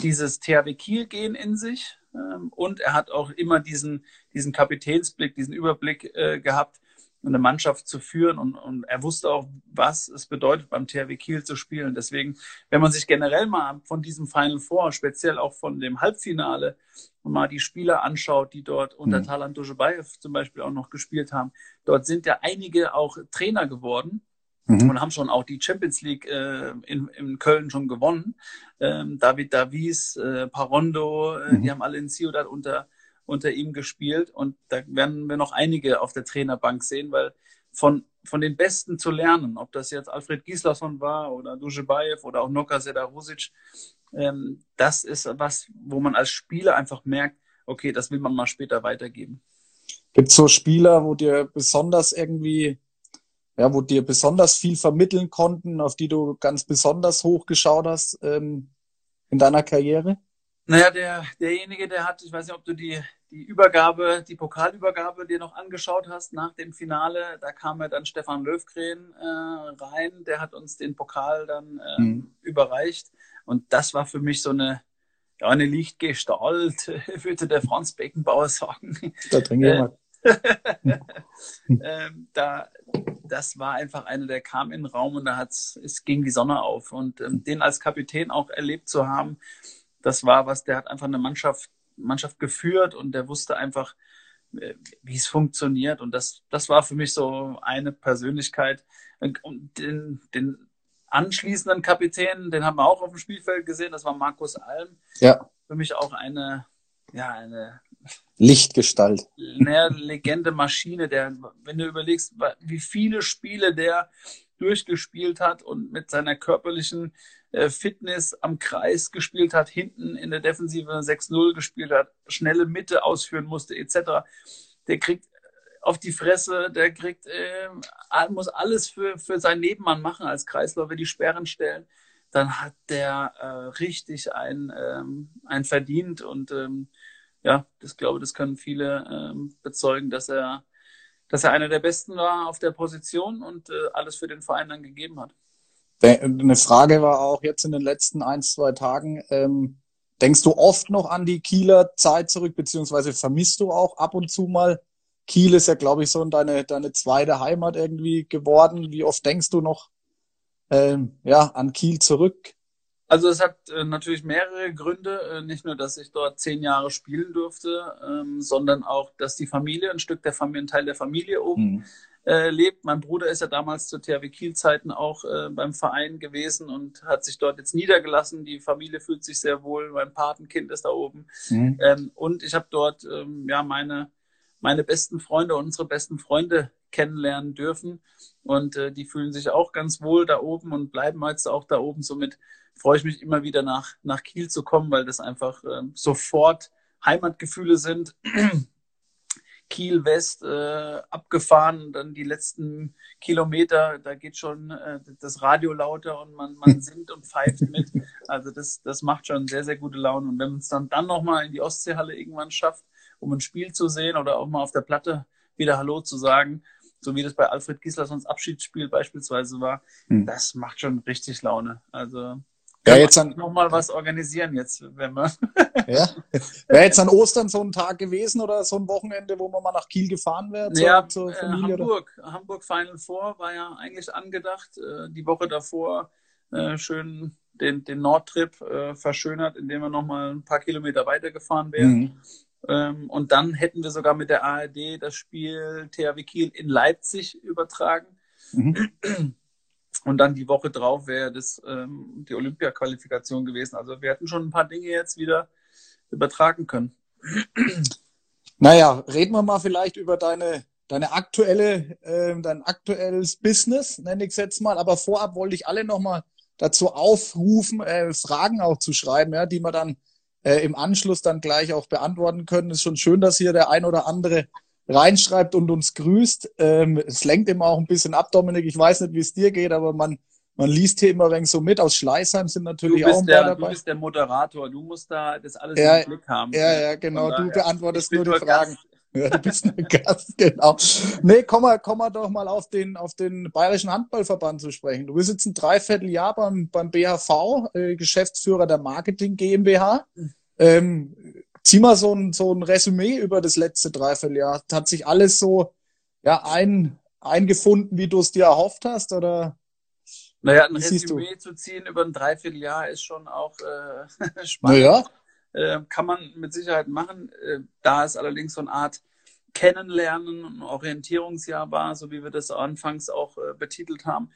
Speaker 2: dieses THW Kiel-Gehen in sich ähm, und er hat auch immer diesen, diesen Kapitänsblick, diesen Überblick äh, gehabt, eine Mannschaft zu führen und, und er wusste auch, was es bedeutet, beim THW Kiel zu spielen. Deswegen, wenn man sich generell mal von diesem Final Four, speziell auch von dem Halbfinale, mal die Spieler anschaut, die dort unter mhm. Talan Duschebaev zum Beispiel auch noch gespielt haben, dort sind ja einige auch Trainer geworden. Mhm. Und haben schon auch die Champions League äh, in, in Köln schon gewonnen. Ähm, David Davies, äh, Parondo, äh, mhm. die haben alle in Ciudad unter unter ihm gespielt und da werden wir noch einige auf der Trainerbank sehen, weil von, von den Besten zu lernen, ob das jetzt Alfred Gislason war oder Duschebaev oder auch Noka Sedarusic, ähm, das ist was, wo man als Spieler einfach merkt, okay, das will man mal später weitergeben.
Speaker 1: Gibt es so Spieler, wo dir besonders irgendwie, ja, wo dir besonders viel vermitteln konnten, auf die du ganz besonders hoch geschaut hast ähm, in deiner Karriere?
Speaker 2: Naja, der, derjenige, der hat, ich weiß nicht, ob du die, die Übergabe, die Pokalübergabe dir noch angeschaut hast nach dem Finale, da kam ja dann Stefan Löwgren äh, rein, der hat uns den Pokal dann äh, mhm. überreicht. Und das war für mich so eine, ja, eine Lichtgestalt, würde der Franz Beckenbauer sagen. Da drin jemand. ähm, da, das war einfach einer, der kam in den Raum und da hat's, es ging die Sonne auf. Und ähm, den als Kapitän auch erlebt zu haben, das war was, der hat einfach eine Mannschaft, Mannschaft geführt und der wusste einfach, äh, wie es funktioniert. Und das, das war für mich so eine Persönlichkeit. Und den, den anschließenden Kapitän, den haben wir auch auf dem Spielfeld gesehen, das war Markus Alm.
Speaker 1: Ja.
Speaker 2: Für mich auch eine, ja, eine
Speaker 1: Lichtgestalt.
Speaker 2: Eine Legende Maschine, der, wenn du überlegst, wie viele Spiele der durchgespielt hat und mit seiner körperlichen Fitness am Kreis gespielt hat, hinten in der Defensive 6-0 gespielt hat, schnelle Mitte ausführen musste, etc. Der kriegt auf die Fresse, der kriegt, äh, muss alles für, für seinen Nebenmann machen als Kreisläufer, die Sperren stellen. Dann hat der äh, richtig ein, ähm, ein verdient und ähm, ja, das glaube, das können viele ähm, bezeugen, dass er, dass er einer der Besten war auf der Position und äh, alles für den Verein dann gegeben hat.
Speaker 1: Eine Frage war auch jetzt in den letzten ein, zwei Tagen, ähm, denkst du oft noch an die Kieler Zeit zurück, beziehungsweise vermisst du auch ab und zu mal? Kiel ist ja, glaube ich, so deine, deine zweite Heimat irgendwie geworden. Wie oft denkst du noch ähm, ja, an Kiel zurück?
Speaker 2: Also es hat äh, natürlich mehrere Gründe. Äh, nicht nur, dass ich dort zehn Jahre spielen durfte, ähm, sondern auch, dass die Familie, ein Stück der Familie, ein Teil der Familie oben mhm äh, lebt. Mein Bruder ist ja damals zu THW Kiel-Zeiten auch äh, beim Verein gewesen und hat sich dort jetzt niedergelassen. Die Familie fühlt sich sehr wohl. Mein Patenkind ist da oben. Mhm. Ähm, und ich habe dort ähm, ja meine, meine besten Freunde, unsere besten Freunde kennenlernen dürfen. Und äh, die fühlen sich auch ganz wohl da oben und bleiben jetzt auch da oben. Somit freue ich mich immer wieder nach, nach Kiel zu kommen, weil das einfach äh, sofort Heimatgefühle sind. Kiel West äh, abgefahren, dann die letzten Kilometer, da geht schon äh, das Radio lauter und man, man singt und pfeift mit. Also das, das macht schon sehr, sehr gute Laune. Und wenn man es dann, dann nochmal in die Ostseehalle irgendwann schafft, um ein Spiel zu sehen oder auch mal auf der Platte wieder Hallo zu sagen, so wie das bei Alfred Gislassons Abschiedsspiel beispielsweise war, hm. das macht schon richtig Laune. Also Wäre jetzt dann noch mal was organisieren jetzt, wenn wir.
Speaker 1: ja. Wäre jetzt an Ostern so ein Tag gewesen oder so ein Wochenende, wo man mal nach Kiel gefahren wäre?
Speaker 2: Ja, zur, zur äh, Hamburg. Oder? Hamburg Final Four war ja eigentlich angedacht. Äh, die Woche davor äh, schön den, den Nordtrip äh, verschönert, indem wir noch mal ein paar Kilometer weitergefahren wären. Mhm. Ähm, und dann hätten wir sogar mit der ARD das Spiel THW Kiel in Leipzig übertragen. Mhm. Und dann die Woche drauf wäre das ähm, die Olympia-Qualifikation gewesen. Also wir hätten schon ein paar Dinge jetzt wieder übertragen können.
Speaker 1: Naja, reden wir mal vielleicht über deine, deine aktuelle, äh, dein aktuelles Business, nenne ich es jetzt mal. Aber vorab wollte ich alle nochmal dazu aufrufen, äh, Fragen auch zu schreiben, ja, die wir dann äh, im Anschluss dann gleich auch beantworten können. Ist schon schön, dass hier der ein oder andere reinschreibt und uns grüßt. Ähm, es lenkt immer auch ein bisschen ab, Dominik. Ich weiß nicht, wie es dir geht, aber man, man liest hier immer ein wenig so mit. Aus Schleißheim sind natürlich auch ein
Speaker 2: der, dabei. Du bist der Moderator. Du musst da das alles
Speaker 1: ja, im Blick haben. Ja, ja, genau. Du beantwortest nur die Fragen. Gast. Ja, du bist ein Gast, genau. Nee, komm mal, komm mal doch mal auf den, auf den Bayerischen Handballverband zu sprechen. Du bist jetzt ein Dreivierteljahr beim, beim BHV, äh, Geschäftsführer der Marketing GmbH. Ähm, zieh mal so ein, so ein Resümee über das letzte Dreivierteljahr. Hat sich alles so ja, ein, eingefunden, wie du es dir erhofft hast? Oder?
Speaker 2: Naja, ein Resümee zu ziehen über ein Dreivierteljahr ist schon auch äh, spannend. Naja. Äh, kann man mit Sicherheit machen. Äh, da es allerdings so eine Art Kennenlernen und Orientierungsjahr war, so wie wir das anfangs auch äh, betitelt haben,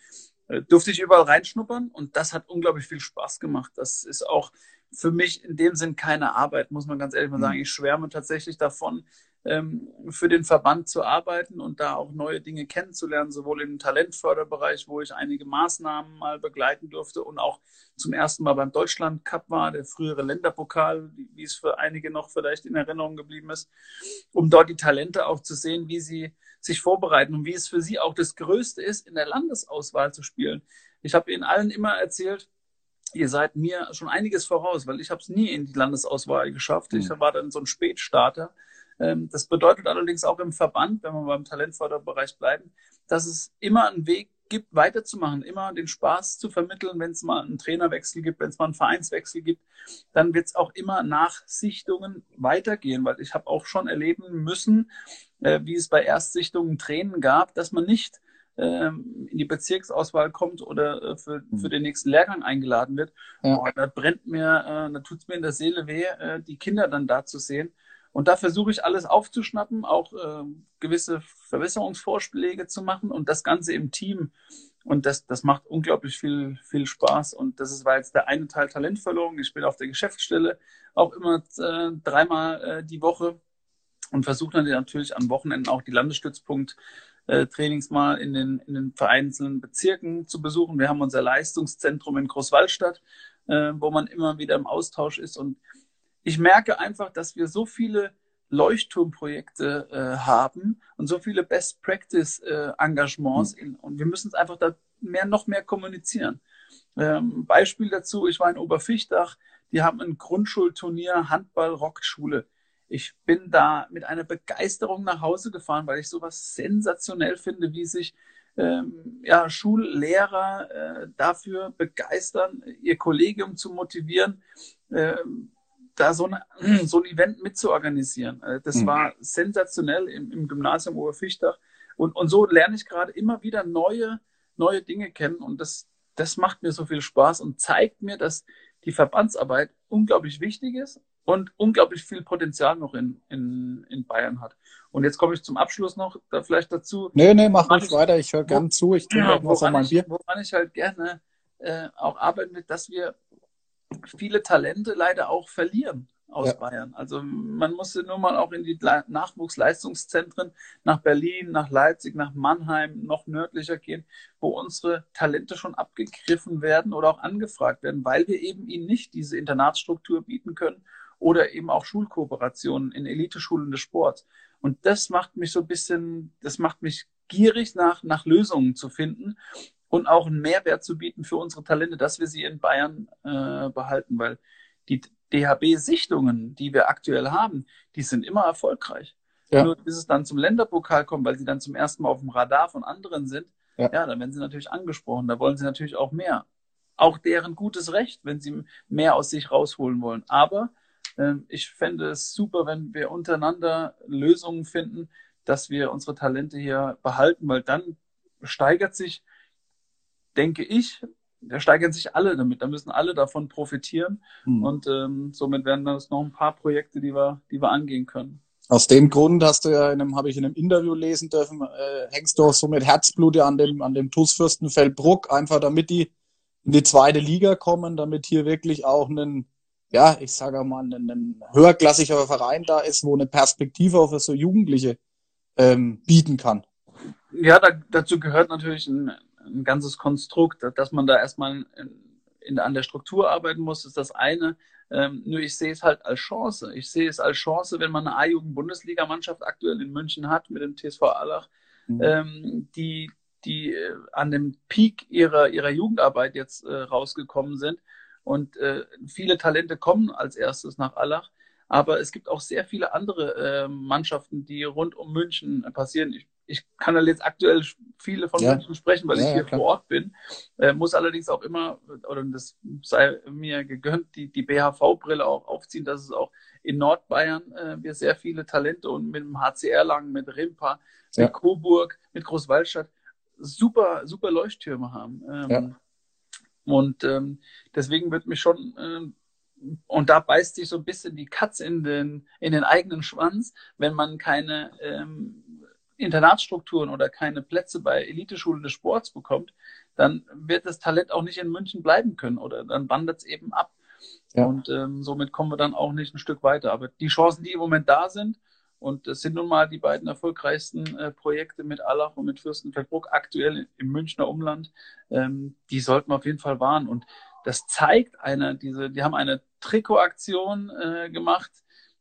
Speaker 2: äh, durfte ich überall reinschnuppern und das hat unglaublich viel Spaß gemacht. Das ist auch für mich in dem Sinn keine Arbeit, muss man ganz ehrlich mal sagen. Mhm. Ich schwärme tatsächlich davon, ähm, für den Verband zu arbeiten und da auch neue Dinge kennenzulernen, sowohl im Talentförderbereich, wo ich einige Maßnahmen mal begleiten durfte und auch zum ersten Mal beim Deutschland Cup war, der frühere Länderpokal, wie es für einige noch vielleicht in Erinnerung geblieben ist, um dort die Talente auch zu sehen, wie sie sich vorbereiten und wie es für sie auch das Größte ist, in der Landesauswahl zu spielen. Ich habe Ihnen allen immer erzählt, ihr seid mir schon einiges voraus, weil ich habe es nie in die Landesauswahl geschafft. Ich mhm. war dann so ein Spätstarter. Ähm, das bedeutet allerdings auch im Verband, wenn wir beim Talentförderbereich bleiben, dass es immer einen Weg gibt, weiterzumachen, immer den Spaß zu vermitteln, wenn es mal einen Trainerwechsel gibt, wenn es mal einen Vereinswechsel gibt, dann wird es auch immer nach Sichtungen weitergehen, weil ich habe auch schon erleben müssen, äh, wie es bei Erstsichtungen Tränen gab, dass man nicht ähm, in die Bezirksauswahl kommt oder äh, für, für den nächsten Lehrgang eingeladen wird. Ja. Oh, da brennt mir, äh, da tut's mir in der Seele weh, äh, die Kinder dann da zu sehen. Und da versuche ich alles aufzuschnappen, auch äh, gewisse Verbesserungsvorschläge zu machen und das Ganze im Team. Und das, das macht unglaublich viel, viel Spaß. Und das ist, war jetzt der eine Teil Talentverlorung. Ich bin auf der Geschäftsstelle auch immer äh, dreimal äh, die Woche und versuche dann natürlich am Wochenende auch die Landesstützpunkt äh, Trainings mal in den, in den vereinzelten Bezirken zu besuchen. Wir haben unser Leistungszentrum in Großwallstadt, äh, wo man immer wieder im Austausch ist. Und ich merke einfach, dass wir so viele Leuchtturmprojekte äh, haben und so viele Best Practice äh, Engagements mhm. in, und wir müssen es einfach da mehr noch mehr kommunizieren. Ähm, Beispiel dazu: Ich war in Oberfichtach, die haben ein Grundschulturnier Handball Rockschule. Ich bin da mit einer Begeisterung nach Hause gefahren, weil ich sowas sensationell finde, wie sich ähm, ja, Schullehrer äh, dafür begeistern, ihr Kollegium zu motivieren, ähm, da so, eine, so ein Event mitzuorganisieren. Äh, das mhm. war sensationell im, im Gymnasium Oberfichtach. Und, und so lerne ich gerade immer wieder neue, neue Dinge kennen. Und das, das macht mir so viel Spaß und zeigt mir, dass die Verbandsarbeit unglaublich wichtig ist und unglaublich viel Potenzial noch in, in, in Bayern hat. Und jetzt komme ich zum Abschluss noch da vielleicht dazu.
Speaker 1: Nee, nee, mach nicht weiter, ich höre gern zu, ich trinke ja,
Speaker 2: was an mein Bier. Woran ich halt gerne äh, auch arbeiten mit, dass wir viele Talente leider auch verlieren aus ja. Bayern. Also man musste nur mal auch in die Nachwuchsleistungszentren nach Berlin, nach Leipzig, nach Mannheim, noch nördlicher gehen, wo unsere Talente schon abgegriffen werden oder auch angefragt werden, weil wir eben ihnen nicht diese Internatsstruktur bieten können oder eben auch Schulkooperationen in Eliteschulen des Sports. Und das macht mich so ein bisschen, das macht mich gierig nach, nach Lösungen zu finden und auch einen Mehrwert zu bieten für unsere Talente, dass wir sie in Bayern äh, behalten, weil die DHB-Sichtungen, die wir aktuell haben, die sind immer erfolgreich. Ja. Nur bis es dann zum Länderpokal kommt, weil sie dann zum ersten Mal auf dem Radar von anderen sind, ja, ja dann werden sie natürlich angesprochen. Da wollen sie natürlich auch mehr. auch deren gutes Recht, wenn sie mehr aus sich rausholen wollen. Aber ich fände es super, wenn wir untereinander Lösungen finden, dass wir unsere Talente hier behalten, weil dann steigert sich, denke ich, da steigern sich alle damit, da müssen alle davon profitieren mhm. und ähm, somit werden das noch ein paar Projekte, die wir, die wir angehen können.
Speaker 1: Aus dem Grund hast du ja in einem, habe ich in einem Interview lesen dürfen, äh, hängst du auch so mit Herzblut an dem, an dem TuS Fürstenfeldbruck, einfach damit die in die zweite Liga kommen, damit hier wirklich auch ein, ja, ich sage mal, ein, ein höherklassiger Verein da ist, wo eine Perspektive für so Jugendliche ähm, bieten kann.
Speaker 2: Ja, da, dazu gehört natürlich ein, ein ganzes Konstrukt, dass man da erstmal in, in, an der Struktur arbeiten muss, ist das eine. Ähm, nur ich sehe es halt als Chance. Ich sehe es als Chance, wenn man eine A-Jugend-Bundesligamannschaft aktuell in München hat mit dem TSV Allach, mhm. ähm, die, die äh, an dem Peak ihrer, ihrer Jugendarbeit jetzt äh, rausgekommen sind. Und äh, viele Talente kommen als erstes nach Allach. Aber es gibt auch sehr viele andere äh, Mannschaften, die rund um München passieren. Ich, ich kann halt jetzt aktuell viele von ja. München sprechen, weil ja, ich hier ja, vor Ort bin. Äh, muss allerdings auch immer, oder das sei mir gegönnt, die, die BHV-Brille auch aufziehen, dass es auch in Nordbayern äh, wir sehr viele Talente und mit dem HCR lang, mit Rimpa, mit Coburg, mit Großwaldstadt super, super Leuchttürme haben. Ähm, und ähm, deswegen wird mich schon ähm, und da beißt sich so ein bisschen die Katze in den, in den eigenen Schwanz, wenn man keine ähm, Internatsstrukturen oder keine Plätze bei Eliteschulen des Sports bekommt, dann wird das Talent auch nicht in München bleiben können oder dann wandert es eben ab. Ja. Und ähm, somit kommen wir dann auch nicht ein Stück weiter. Aber die Chancen, die im Moment da sind, und das sind nun mal die beiden erfolgreichsten äh, Projekte mit Allach und mit Fürstenfeldbruck aktuell im Münchner Umland, ähm, die sollten wir auf jeden Fall wahren. Und das zeigt eine, diese, die haben eine Trikotaktion äh, gemacht,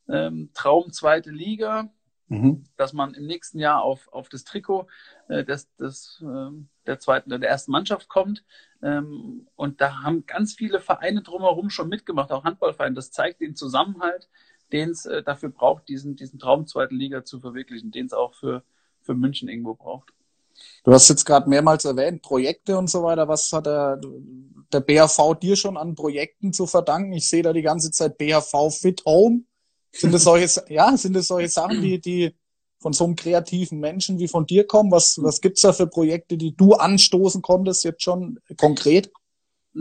Speaker 2: ähm, Traum zweite Liga, mhm. dass man im nächsten Jahr auf, auf das Trikot äh, des, des, äh, der zweiten, der ersten Mannschaft kommt. Ähm, und da haben ganz viele Vereine drumherum schon mitgemacht, auch Handballvereine. Das zeigt den Zusammenhalt, den es äh, dafür braucht, diesen, diesen Traum zweite Liga zu verwirklichen, den es auch für, für München irgendwo braucht.
Speaker 1: Du hast jetzt gerade mehrmals erwähnt, Projekte und so weiter. Was hat der, der BHV dir schon an Projekten zu verdanken? Ich sehe da die ganze Zeit BHV Fit Home. Sind es solche, ja, sind es solche Sachen, die, die von so einem kreativen Menschen wie von dir kommen? Was, was gibt's da für Projekte, die du anstoßen konntest jetzt schon konkret?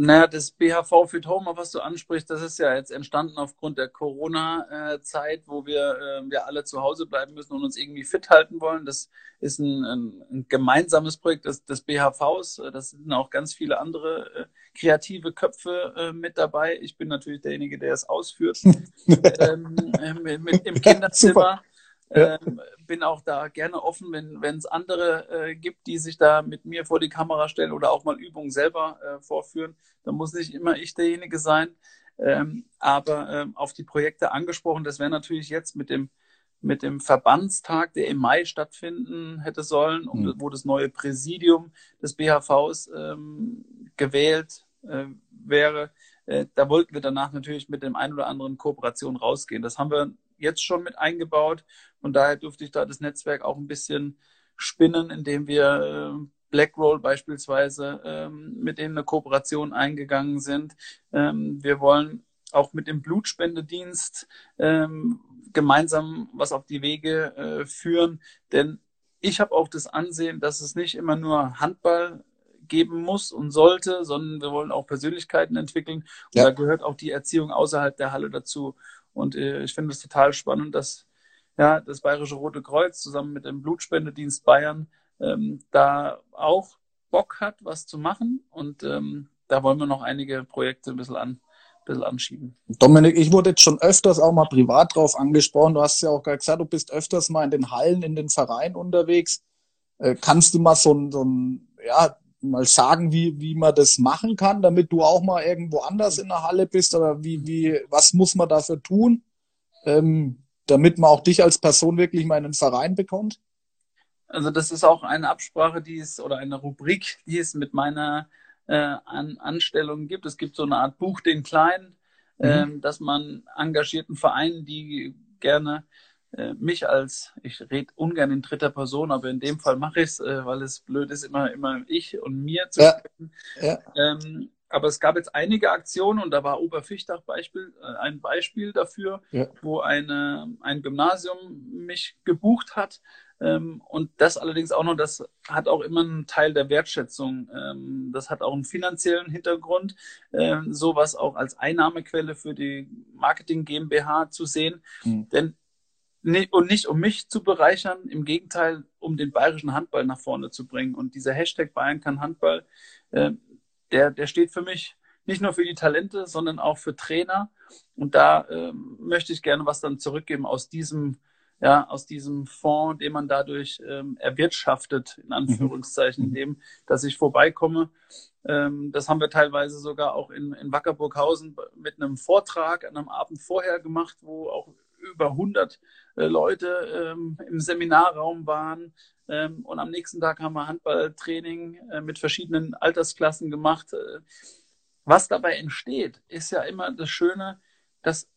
Speaker 2: Naja, das BHV Fit Home, was du ansprichst, das ist ja jetzt entstanden aufgrund der Corona-Zeit, wo wir, äh, wir alle zu Hause bleiben müssen und uns irgendwie fit halten wollen. Das ist ein, ein, ein gemeinsames Projekt des, des BHVs. Das sind auch ganz viele andere äh, kreative Köpfe äh, mit dabei. Ich bin natürlich derjenige, der es ausführt. ähm, mit, Im Kinderzimmer. Ähm, bin auch da gerne offen, wenn es andere äh, gibt, die sich da mit mir vor die Kamera stellen oder auch mal Übungen selber äh, vorführen. Da muss nicht immer ich derjenige sein. Ähm, aber ähm, auf die Projekte angesprochen, das wäre natürlich jetzt mit dem mit dem Verbandstag, der im Mai stattfinden hätte sollen, mhm. wo das neue Präsidium des BHVs ähm, gewählt äh, wäre. Äh, da wollten wir danach natürlich mit dem ein oder anderen Kooperation rausgehen. Das haben wir jetzt schon mit eingebaut. Und daher durfte ich da das Netzwerk auch ein bisschen spinnen, indem wir äh, Blackroll beispielsweise ähm, mit denen eine Kooperation eingegangen sind. Ähm, wir wollen auch mit dem Blutspendedienst ähm, gemeinsam was auf die Wege äh, führen, denn ich habe auch das Ansehen, dass es nicht immer nur Handball geben muss und sollte, sondern wir wollen auch Persönlichkeiten entwickeln. Und ja. da gehört auch die Erziehung außerhalb der Halle dazu. Und äh, ich finde es total spannend, dass ja, das Bayerische Rote Kreuz zusammen mit dem Blutspendedienst Bayern ähm, da auch Bock hat, was zu machen. Und ähm, da wollen wir noch einige Projekte ein bisschen, an, ein bisschen anschieben.
Speaker 1: Dominik, ich wurde jetzt schon öfters auch mal privat drauf angesprochen. Du hast ja auch gesagt, du bist öfters mal in den Hallen, in den Vereinen unterwegs. Äh, kannst du mal so ein, so ein ja, mal sagen, wie, wie man das machen kann, damit du auch mal irgendwo anders in der Halle bist? Oder wie, wie, was muss man dafür tun, ähm, damit man auch dich als Person wirklich mal in einen Verein bekommt?
Speaker 2: Also das ist auch eine Absprache, die es oder eine Rubrik, die es mit meiner äh, An Anstellung gibt. Es gibt so eine Art Buch den Kleinen, mhm. ähm, dass man engagierten Vereinen, die gerne äh, mich als, ich rede ungern in dritter Person, aber in dem Fall mache ich es, äh, weil es blöd ist, immer, immer ich und mir zu
Speaker 1: ja. Ja.
Speaker 2: Ähm, aber es gab jetzt einige Aktionen und da war Oberfichtach Beispiel, äh, ein Beispiel dafür, ja. wo eine, ein Gymnasium mich gebucht hat. Ähm, und das allerdings auch noch, das hat auch immer einen Teil der Wertschätzung. Ähm, das hat auch einen finanziellen Hintergrund, ähm, sowas auch als Einnahmequelle für die Marketing GmbH zu sehen. Mhm. Denn und nicht um mich zu bereichern, im Gegenteil, um den bayerischen Handball nach vorne zu bringen. Und dieser Hashtag Bayern kann Handball, äh, der, der steht für mich nicht nur für die Talente, sondern auch für Trainer. Und da äh, möchte ich gerne was dann zurückgeben aus diesem, ja, aus diesem Fonds, den man dadurch ähm, erwirtschaftet, in Anführungszeichen, mhm. indem, dass ich vorbeikomme. Ähm, das haben wir teilweise sogar auch in, in Wackerburghausen mit einem Vortrag an einem Abend vorher gemacht, wo auch über 100 äh, Leute ähm, im Seminarraum waren. Ähm, und am nächsten Tag haben wir Handballtraining äh, mit verschiedenen Altersklassen gemacht. Äh, was dabei entsteht, ist ja immer das Schöne, dass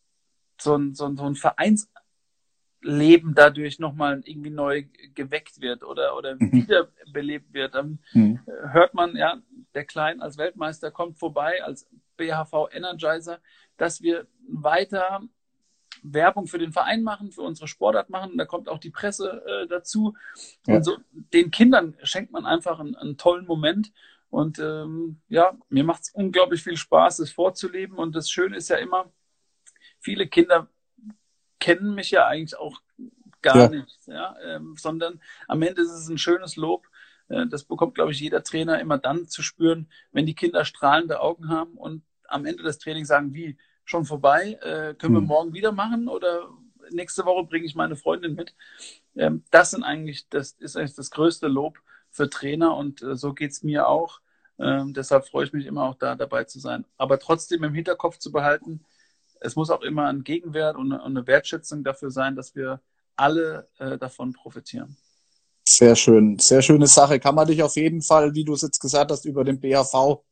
Speaker 2: so ein, so ein, so ein Vereinsleben dadurch nochmal irgendwie neu geweckt wird oder, oder mhm. wiederbelebt wird. Dann mhm. hört man, ja, der Klein als Weltmeister kommt vorbei, als BHV Energizer, dass wir weiter Werbung für den Verein machen, für unsere Sportart machen. Da kommt auch die Presse äh, dazu. Ja. Und so den Kindern schenkt man einfach einen, einen tollen Moment. Und ähm, ja, mir macht es unglaublich viel Spaß, es vorzuleben. Und das Schöne ist ja immer, viele Kinder kennen mich ja eigentlich auch gar ja. nicht, ja, ähm, sondern am Ende ist es ein schönes Lob. Äh, das bekommt, glaube ich, jeder Trainer immer dann zu spüren, wenn die Kinder strahlende Augen haben und am Ende des Trainings sagen, wie, schon vorbei. Äh, können hm. wir morgen wieder machen oder nächste Woche bringe ich meine Freundin mit. Ähm, das sind eigentlich, das ist eigentlich das größte Lob für Trainer und äh, so es mir auch. Ähm, deshalb freue ich mich immer auch da dabei zu sein. Aber trotzdem im Hinterkopf zu behalten, es muss auch immer ein Gegenwert und eine Wertschätzung dafür sein, dass wir alle äh, davon profitieren.
Speaker 1: Sehr schön, sehr schöne Sache. Kann man dich auf jeden Fall, wie du es jetzt gesagt hast, über den BHV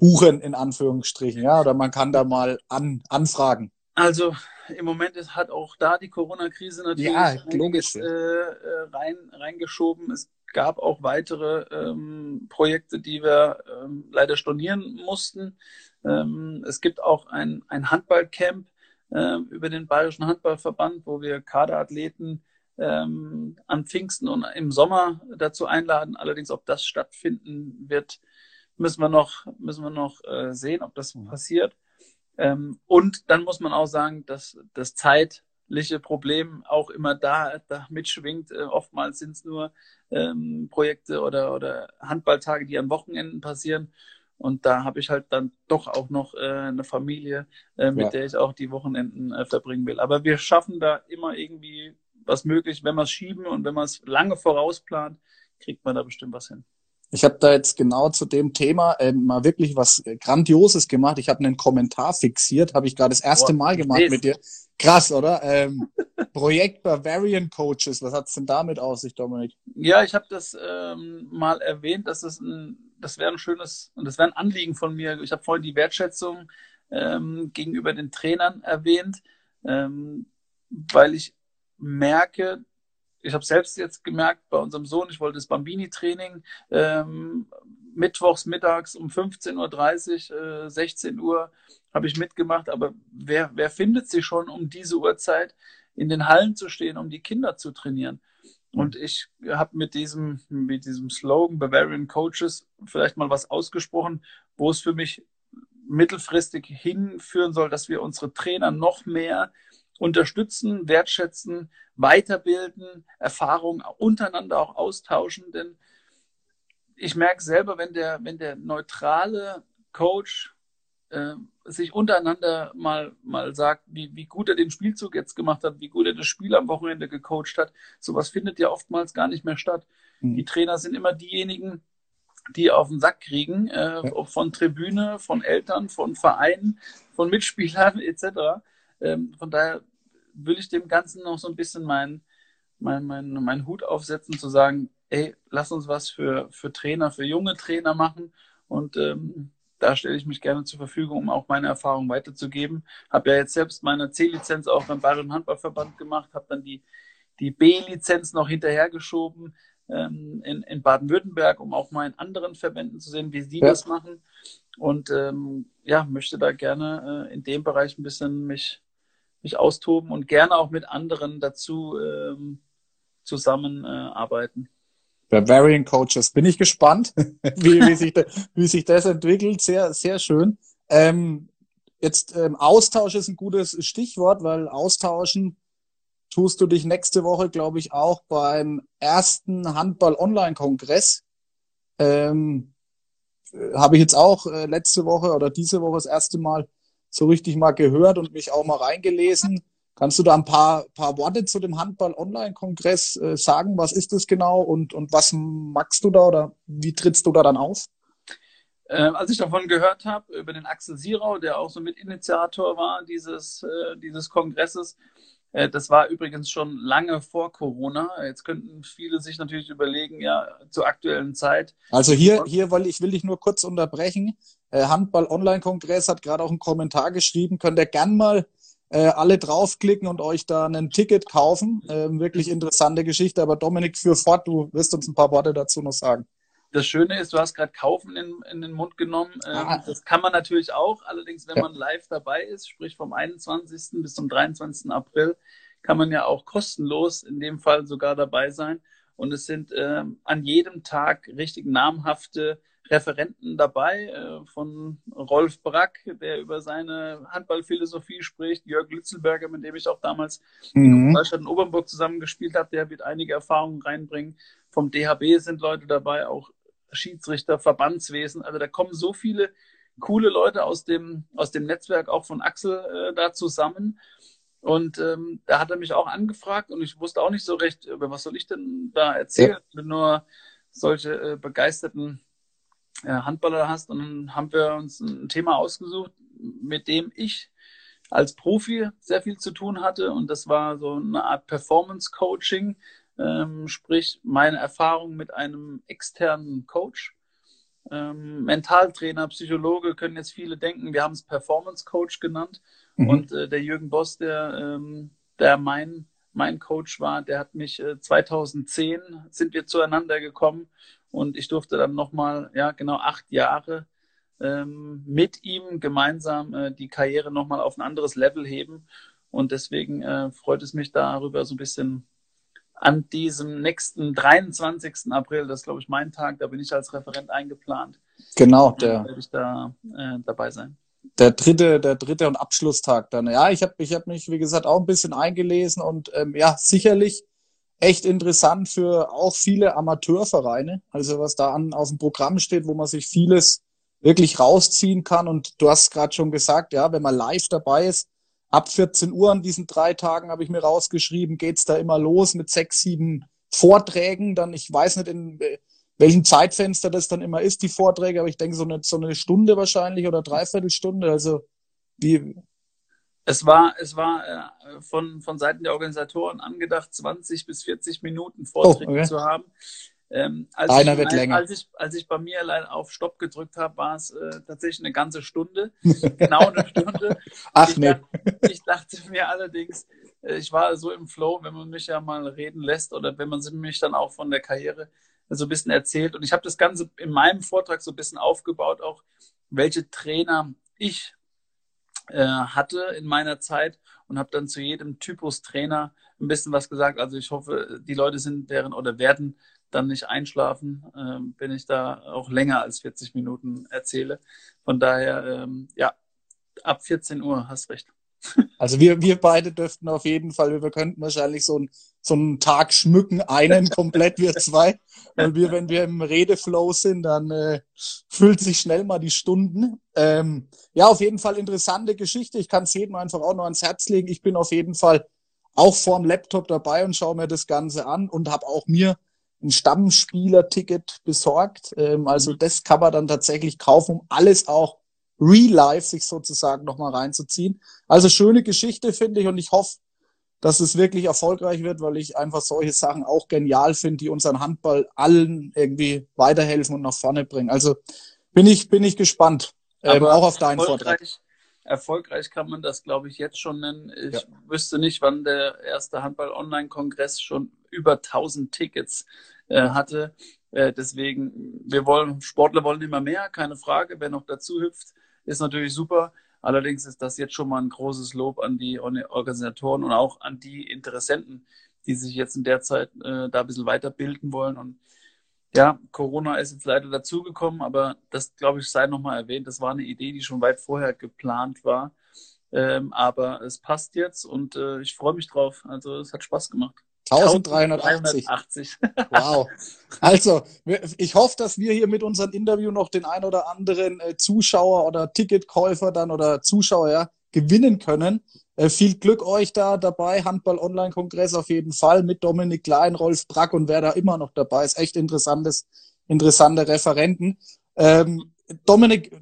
Speaker 1: buchen, in Anführungsstrichen, ja, oder man kann da mal an, anfragen.
Speaker 2: Also im Moment ist, hat auch da die Corona-Krise natürlich ja,
Speaker 1: logisch.
Speaker 2: Äh, äh, rein, reingeschoben. Es gab auch weitere ähm, Projekte, die wir ähm, leider stornieren mussten. Ähm, es gibt auch ein, ein Handballcamp äh, über den Bayerischen Handballverband, wo wir Kaderathleten ähm, an Pfingsten und im Sommer dazu einladen. Allerdings, ob das stattfinden wird, müssen wir noch, müssen wir noch äh, sehen, ob das mhm. passiert. Ähm, und dann muss man auch sagen, dass das zeitliche Problem auch immer da, da mitschwingt. Äh, oftmals sind es nur ähm, Projekte oder, oder Handballtage, die an Wochenenden passieren. Und da habe ich halt dann doch auch noch äh, eine Familie, äh, mit ja. der ich auch die Wochenenden äh, verbringen will. Aber wir schaffen da immer irgendwie was möglich. Wenn wir es schieben und wenn man es lange vorausplant, kriegt man da bestimmt was hin.
Speaker 1: Ich habe da jetzt genau zu dem Thema äh, mal wirklich was Grandioses gemacht. Ich habe einen Kommentar fixiert, habe ich gerade das erste Boah, Mal gemacht mit dir. Krass, oder? Ähm, Projekt Bavarian Coaches, was hat's denn damit auf sich, Dominik?
Speaker 2: Ja, ich habe das ähm, mal erwähnt, dass es ein, das wäre ein schönes und das wäre ein Anliegen von mir. Ich habe vorhin die Wertschätzung ähm, gegenüber den Trainern erwähnt, ähm, weil ich merke, ich habe selbst jetzt gemerkt bei unserem Sohn, ich wollte das Bambini-Training ähm, mittwochs mittags um 15.30 Uhr, äh, 16 Uhr habe ich mitgemacht, aber wer, wer findet sich schon um diese Uhrzeit in den Hallen zu stehen, um die Kinder zu trainieren? Und ich habe mit diesem, mit diesem Slogan Bavarian Coaches vielleicht mal was ausgesprochen, wo es für mich mittelfristig hinführen soll, dass wir unsere Trainer noch mehr unterstützen, wertschätzen, weiterbilden, Erfahrungen untereinander auch austauschen. Denn ich merke selber, wenn der, wenn der neutrale Coach äh, sich untereinander mal, mal sagt, wie, wie gut er den Spielzug jetzt gemacht hat, wie gut er das Spiel am Wochenende gecoacht hat, sowas findet ja oftmals gar nicht mehr statt. Mhm. Die Trainer sind immer diejenigen, die auf den Sack kriegen, äh, ja. von Tribüne, von Eltern, von Vereinen, von Mitspielern etc. Ähm, von daher will ich dem Ganzen noch so ein bisschen meinen mein, mein, mein Hut aufsetzen, zu sagen, ey, lass uns was für, für Trainer, für junge Trainer machen. Und ähm, da stelle ich mich gerne zur Verfügung, um auch meine Erfahrung weiterzugeben. Habe ja jetzt selbst meine C-Lizenz auch beim Bayerischen Handballverband gemacht, habe dann die, die B-Lizenz noch hinterhergeschoben. ähm, in, in Baden-Württemberg, um auch mal in anderen Verbänden zu sehen, wie sie ja. das machen. Und ähm, ja, möchte da gerne äh, in dem Bereich ein bisschen mich, mich austoben und gerne auch mit anderen dazu ähm, zusammenarbeiten. Äh,
Speaker 1: Bavarian Coaches. Bin ich gespannt, wie, wie, sich, wie sich das entwickelt. Sehr, sehr schön. Ähm, jetzt ähm, Austausch ist ein gutes Stichwort, weil austauschen tust du dich nächste Woche, glaube ich, auch beim ersten Handball-Online-Kongress. Ähm, Habe ich jetzt auch äh, letzte Woche oder diese Woche das erste Mal so richtig mal gehört und mich auch mal reingelesen. Kannst du da ein paar, paar Worte zu dem Handball-Online-Kongress äh, sagen? Was ist das genau und, und was magst du da oder wie trittst du da dann auf?
Speaker 2: Ähm, als ich davon gehört habe, über den Axel Sierau, der auch so Mitinitiator war dieses, äh, dieses Kongresses, äh, das war übrigens schon lange vor Corona. Jetzt könnten viele sich natürlich überlegen, ja, zur aktuellen Zeit.
Speaker 1: Also hier, hier, weil ich will dich nur kurz unterbrechen. Äh, Handball-Online-Kongress hat gerade auch einen Kommentar geschrieben. Könnt ihr gern mal äh, alle draufklicken und euch da ein Ticket kaufen. Ähm, wirklich interessante Geschichte. Aber Dominik, für fort, du wirst uns ein paar Worte dazu noch sagen.
Speaker 2: Das Schöne ist, du hast gerade Kaufen in, in, den Mund genommen. Ähm, ah. Das kann man natürlich auch. Allerdings, wenn ja. man live dabei ist, sprich vom 21. bis zum 23. April, kann man ja auch kostenlos in dem Fall sogar dabei sein. Und es sind ähm, an jedem Tag richtig namhafte Referenten dabei, äh, von Rolf Brack, der über seine Handballphilosophie spricht, Jörg Lützelberger, mit dem ich auch damals mhm. in Neustadt und Obernburg zusammengespielt habe, der wird einige Erfahrungen reinbringen. Vom DHB sind Leute dabei, auch Schiedsrichter, Verbandswesen. Also da kommen so viele coole Leute aus dem, aus dem Netzwerk, auch von Axel, äh, da zusammen. Und ähm, da hat er mich auch angefragt und ich wusste auch nicht so recht, über was soll ich denn da erzählen, ja. nur solche äh, begeisterten äh, Handballer hast. Und dann haben wir uns ein Thema ausgesucht, mit dem ich als Profi sehr viel zu tun hatte. Und das war so eine Art Performance Coaching, ähm, sprich meine Erfahrung mit einem externen Coach. Ähm, Mentaltrainer, Psychologe können jetzt viele denken, wir haben es Performance Coach genannt. Mhm. Und äh, der Jürgen Boss, der, ähm, der mein, mein Coach war, der hat mich äh, 2010 sind wir zueinander gekommen und ich durfte dann nochmal, ja, genau acht Jahre ähm, mit ihm gemeinsam äh, die Karriere nochmal auf ein anderes Level heben. Und deswegen äh, freut es mich darüber so ein bisschen an diesem nächsten 23. April, das ist glaube ich mein Tag, da bin ich als Referent eingeplant.
Speaker 1: Genau, der.
Speaker 2: werde ich da äh, dabei sein.
Speaker 1: Der dritte, der dritte und Abschlusstag dann. Ja, ich habe ich hab mich, wie gesagt, auch ein bisschen eingelesen und ähm, ja, sicherlich echt interessant für auch viele Amateurvereine. Also was da an, auf dem Programm steht, wo man sich vieles wirklich rausziehen kann. Und du hast gerade schon gesagt, ja, wenn man live dabei ist, ab 14 Uhr an diesen drei Tagen habe ich mir rausgeschrieben, geht's da immer los mit sechs, sieben Vorträgen. Dann, ich weiß nicht, in welchem Zeitfenster das dann immer ist, die Vorträge, aber ich denke so eine, so eine Stunde wahrscheinlich oder Dreiviertelstunde. Also wie,
Speaker 2: es war, es war äh, von, von Seiten der Organisatoren angedacht, 20 bis 40 Minuten Vorträge oh, okay. zu haben.
Speaker 1: Ähm, als, Einer ich, wird länger.
Speaker 2: Als ich, als ich bei mir allein auf Stopp gedrückt habe, war es äh, tatsächlich eine ganze Stunde. genau eine Stunde.
Speaker 1: Ach ich, nee.
Speaker 2: dachte, ich dachte mir allerdings, äh, ich war so im Flow, wenn man mich ja mal reden lässt oder wenn man mich dann auch von der Karriere so ein bisschen erzählt. Und ich habe das Ganze in meinem Vortrag so ein bisschen aufgebaut, auch welche Trainer ich äh, hatte in meiner Zeit und habe dann zu jedem Typus Trainer ein bisschen was gesagt. Also ich hoffe, die Leute sind deren oder werden dann nicht einschlafen, äh, wenn ich da auch länger als 40 Minuten erzähle. Von daher, ähm, ja, ab 14 Uhr hast recht.
Speaker 1: Also wir, wir beide dürften auf jeden Fall, wir könnten wahrscheinlich so, ein, so einen Tag schmücken, einen komplett, wir zwei. Weil wir, wenn wir im Redeflow sind, dann äh, füllt sich schnell mal die Stunden. Ähm, ja, auf jeden Fall interessante Geschichte. Ich kann es jedem einfach auch noch ans Herz legen. Ich bin auf jeden Fall auch vorm Laptop dabei und schaue mir das Ganze an und habe auch mir ein Stammspieler-Ticket besorgt. Ähm, also das kann man dann tatsächlich kaufen, um alles auch Real Life sich sozusagen nochmal reinzuziehen. Also schöne Geschichte, finde ich, und ich hoffe, dass es wirklich erfolgreich wird, weil ich einfach solche Sachen auch genial finde, die unseren Handball allen irgendwie weiterhelfen und nach vorne bringen. Also bin ich, bin ich gespannt, ähm, auch auf deinen Vortrag.
Speaker 2: Erfolgreich kann man das, glaube ich, jetzt schon nennen. Ich ja. wüsste nicht, wann der erste Handball-Online-Kongress schon über 1000 Tickets äh, hatte. Äh, deswegen, wir wollen, Sportler wollen immer mehr, keine Frage. Wer noch dazu hüpft, ist natürlich super. Allerdings ist das jetzt schon mal ein großes Lob an die Organisatoren und auch an die Interessenten, die sich jetzt in der Zeit äh, da ein bisschen weiterbilden wollen. Und ja, Corona ist jetzt leider dazugekommen, aber das, glaube ich, sei nochmal erwähnt. Das war eine Idee, die schon weit vorher geplant war. Ähm, aber es passt jetzt und äh, ich freue mich drauf. Also es hat Spaß gemacht.
Speaker 1: 1380. 1380. Wow. Also, ich hoffe, dass wir hier mit unserem Interview noch den ein oder anderen äh, Zuschauer oder Ticketkäufer dann oder Zuschauer ja, gewinnen können. Äh, viel Glück euch da dabei. Handball-Online-Kongress auf jeden Fall mit Dominik Klein, Rolf Brack und wer da immer noch dabei ist. Echt interessantes, interessante Referenten. Ähm, Dominik,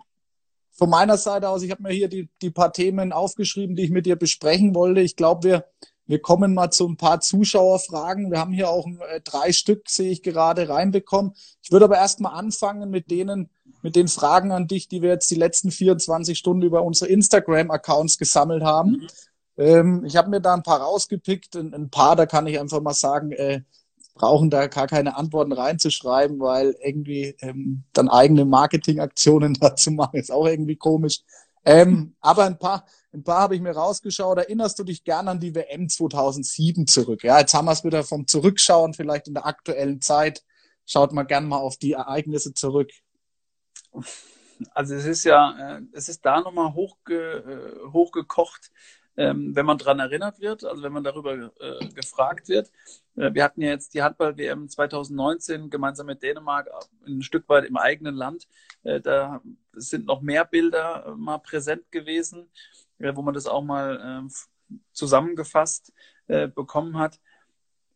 Speaker 1: von meiner Seite aus, ich habe mir hier die, die paar Themen aufgeschrieben, die ich mit dir besprechen wollte. Ich glaube, wir, wir kommen mal zu ein paar Zuschauerfragen. Wir haben hier auch äh, drei Stück, sehe ich gerade, reinbekommen. Ich würde aber erst mal anfangen mit denen, mit den Fragen an dich, die wir jetzt die letzten 24 Stunden über unsere Instagram-Accounts gesammelt haben. Mhm. Ähm, ich habe mir da ein paar rausgepickt. Ein, ein, paar, da kann ich einfach mal sagen, äh, brauchen da gar keine Antworten reinzuschreiben, weil irgendwie ähm, dann eigene Marketingaktionen dazu machen, ist auch irgendwie komisch. Ähm, aber ein paar, ein paar habe ich mir rausgeschaut. Erinnerst du dich gern an die WM 2007 zurück? Ja, jetzt haben wir es wieder vom Zurückschauen, vielleicht in der aktuellen Zeit. Schaut mal gern mal auf die Ereignisse zurück.
Speaker 2: Also es ist ja, äh, es ist da nochmal hochge, äh, hochgekocht ähm, wenn man dran erinnert wird, also wenn man darüber äh, gefragt wird. Äh, wir hatten ja jetzt die Handball-WM 2019 gemeinsam mit Dänemark ein Stück weit im eigenen Land. Äh, da sind noch mehr Bilder äh, mal präsent gewesen, äh, wo man das auch mal ähm, zusammengefasst äh, bekommen hat.